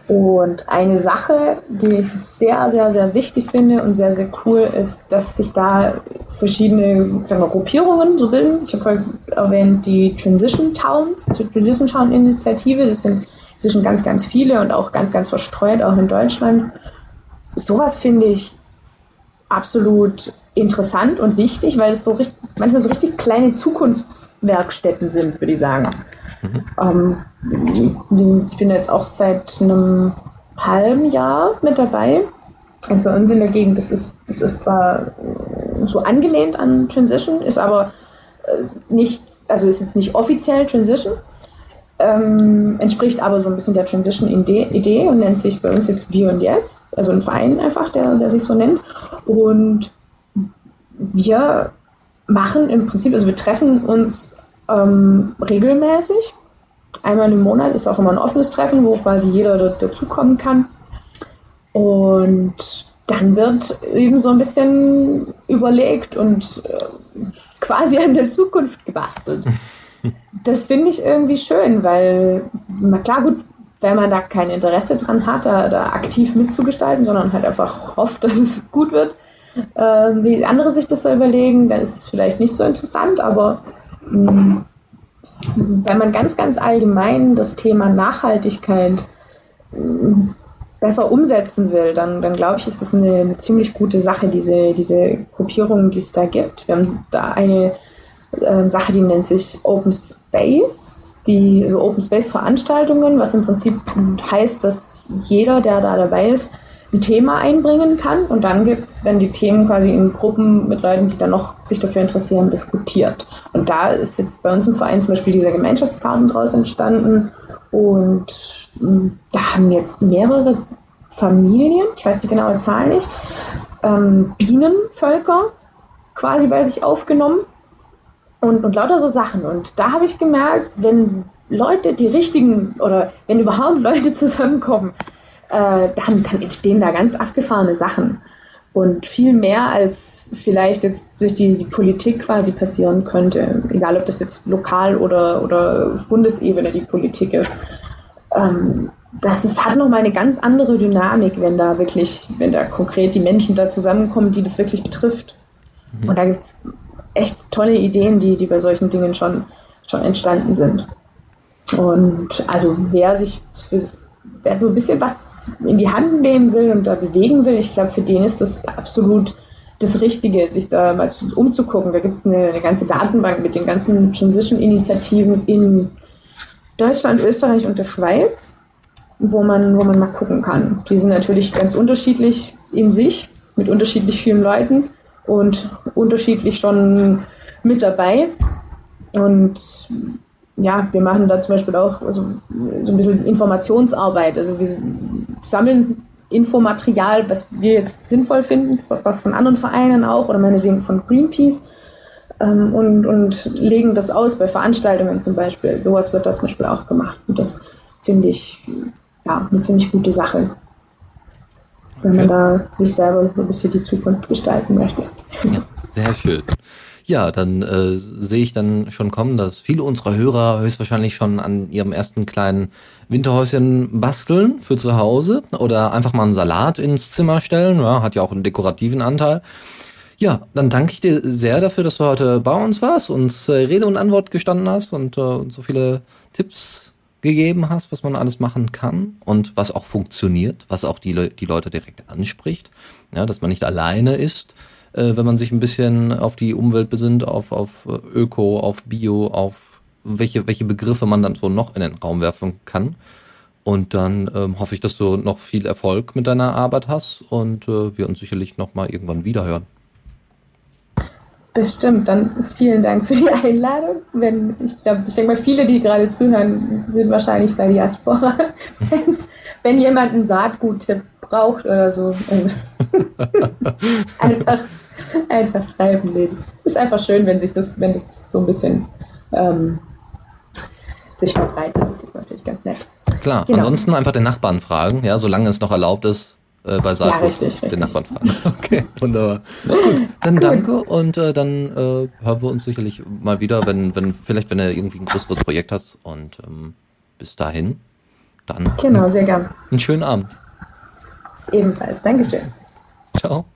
Und eine Sache, die ich sehr, sehr, sehr wichtig finde und sehr, sehr cool ist, dass sich da verschiedene sagen wir, Gruppierungen so bilden. Ich habe vorhin erwähnt die Transition Towns, die Transition Town Initiative. Das sind inzwischen ganz, ganz viele und auch ganz, ganz verstreut, auch in Deutschland. Sowas finde ich absolut interessant und wichtig, weil es so richtig, manchmal so richtig kleine Zukunftswerkstätten sind, würde ich sagen. Mhm. Ähm, sind, ich bin jetzt auch seit einem halben Jahr mit dabei. Also bei uns in der Gegend, das ist, das ist zwar so angelehnt an Transition, ist aber äh, nicht, also ist jetzt nicht offiziell Transition, ähm, entspricht aber so ein bisschen der Transition-Idee und nennt sich bei uns jetzt Wir und Jetzt, also ein Verein einfach, der, der sich so nennt. Und wir machen im Prinzip, also wir treffen uns ähm, regelmäßig. Einmal im Monat ist auch immer ein offenes Treffen, wo quasi jeder dazukommen kann. Und dann wird eben so ein bisschen überlegt und äh, quasi an der Zukunft gebastelt. Das finde ich irgendwie schön, weil, na klar, gut, wenn man da kein Interesse dran hat, da, da aktiv mitzugestalten, sondern halt einfach hofft, dass es gut wird, äh, wie andere sich das so überlegen, dann ist es vielleicht nicht so interessant, aber mh, mm, wenn man ganz, ganz allgemein das Thema Nachhaltigkeit mh, mm, besser umsetzen will, dann, dann glaube ich, ist das eine, eine, ziemlich gute Sache, diese, diese Gruppierung, die es da gibt. Wir haben da eine äh, Sache, die nennt sich Open Space, die so Open Space Veranstaltungen, was im Prinzip heißt, dass jeder, der da dabei ist, ein Thema einbringen kann. Und dann gibt es, wenn die Themen quasi in Gruppen mit Leuten, die dann noch sich dafür interessieren, diskutiert. Und da ist jetzt bei uns im Verein zum Beispiel dieser Gemeinschaftsgarten draus entstanden. Und hm, da haben jetzt mehrere Familien, ich weiß die genaue Zahl nicht, ähm, Bienenvölker quasi bei sich aufgenommen und, und lauter so Sachen. Und da habe ich gemerkt, wenn Leute die richtigen oder wenn überhaupt Leute zusammenkommen, äh, dann, dann entstehen da ganz abgefahrene Sachen. Und viel mehr als vielleicht jetzt durch die, die Politik quasi passieren könnte. Egal, ob das jetzt lokal oder, oder auf Bundesebene die Politik ist. Ähm, das ist, hat nochmal eine ganz andere Dynamik, wenn da wirklich, wenn da konkret die Menschen da zusammenkommen, die das wirklich betrifft. Mhm. Und da gibt es echt tolle Ideen, die, die bei solchen Dingen schon, schon entstanden sind. Und also wer sich fürs wer so ein bisschen was in die Hand nehmen will und da bewegen will, ich glaube, für den ist das absolut das Richtige, sich da mal umzugucken. Da gibt es eine, eine, ganze Datenbank mit den ganzen Transition-Initiativen in Deutschland, Österreich und der Schweiz, wo man, wo man mal gucken kann. Die sind natürlich ganz unterschiedlich in sich, mit unterschiedlich vielen Leuten und unterschiedlich schon mit dabei. Und ja, wir machen da zum Beispiel auch also, so ein bisschen Informationsarbeit. Also wir sammeln Infomaterial, was wir jetzt sinnvoll finden, von anderen Vereinen auch oder meinetwegen von Greenpeace ähm, und, und legen das aus bei Veranstaltungen zum Beispiel. Sowas wird da zum Beispiel auch gemacht. Und das finde ich ja eine ziemlich gute Sache, wenn man da sich selber ein bisschen die Zukunft gestalten möchte. Ja, sehr schön. Ja, dann äh, sehe ich dann schon kommen, dass viele unserer Hörer höchstwahrscheinlich schon an ihrem ersten kleinen Winterhäuschen basteln für zu Hause oder einfach mal einen Salat ins Zimmer stellen. Ja, hat ja auch einen dekorativen Anteil. Ja, dann danke ich dir sehr dafür, dass du heute bei uns warst, uns äh, Rede und Antwort gestanden hast und äh, so viele Tipps gegeben hast, was man alles machen kann und was auch funktioniert, was auch die, Le die Leute direkt anspricht. Ja, dass man nicht alleine ist äh, wenn man sich ein bisschen auf die Umwelt besinnt, auf, auf Öko, auf Bio, auf welche, welche Begriffe man dann so noch in den Raum werfen kann. Und dann ähm, hoffe ich, dass du noch viel Erfolg mit deiner Arbeit hast und äh, wir uns sicherlich noch mal irgendwann wiederhören. Bestimmt, dann vielen Dank für die Einladung. Wenn, ich glaube, ich denke mal, viele, die gerade zuhören, sind wahrscheinlich bei Diaspora. Wenn jemand einen Saatguttipp braucht oder so. Also einfach einfach schreiben. Nee, das ist einfach schön, wenn sich das, wenn das so ein bisschen ähm, sich verbreitet. Das ist natürlich ganz nett. Klar, genau. ansonsten einfach den Nachbarn fragen, ja, solange es noch erlaubt ist, äh, bei Saatgut ja, richtig, den richtig. Nachbarn fragen. Okay, wunderbar. Gut, dann Gut. danke und äh, dann äh, hören wir uns sicherlich mal wieder, wenn, wenn, vielleicht wenn du irgendwie ein größeres Projekt hast und ähm, bis dahin, Dann Genau, sehr gern. einen schönen Abend. Ebenfalls. Dankeschön. Ciao.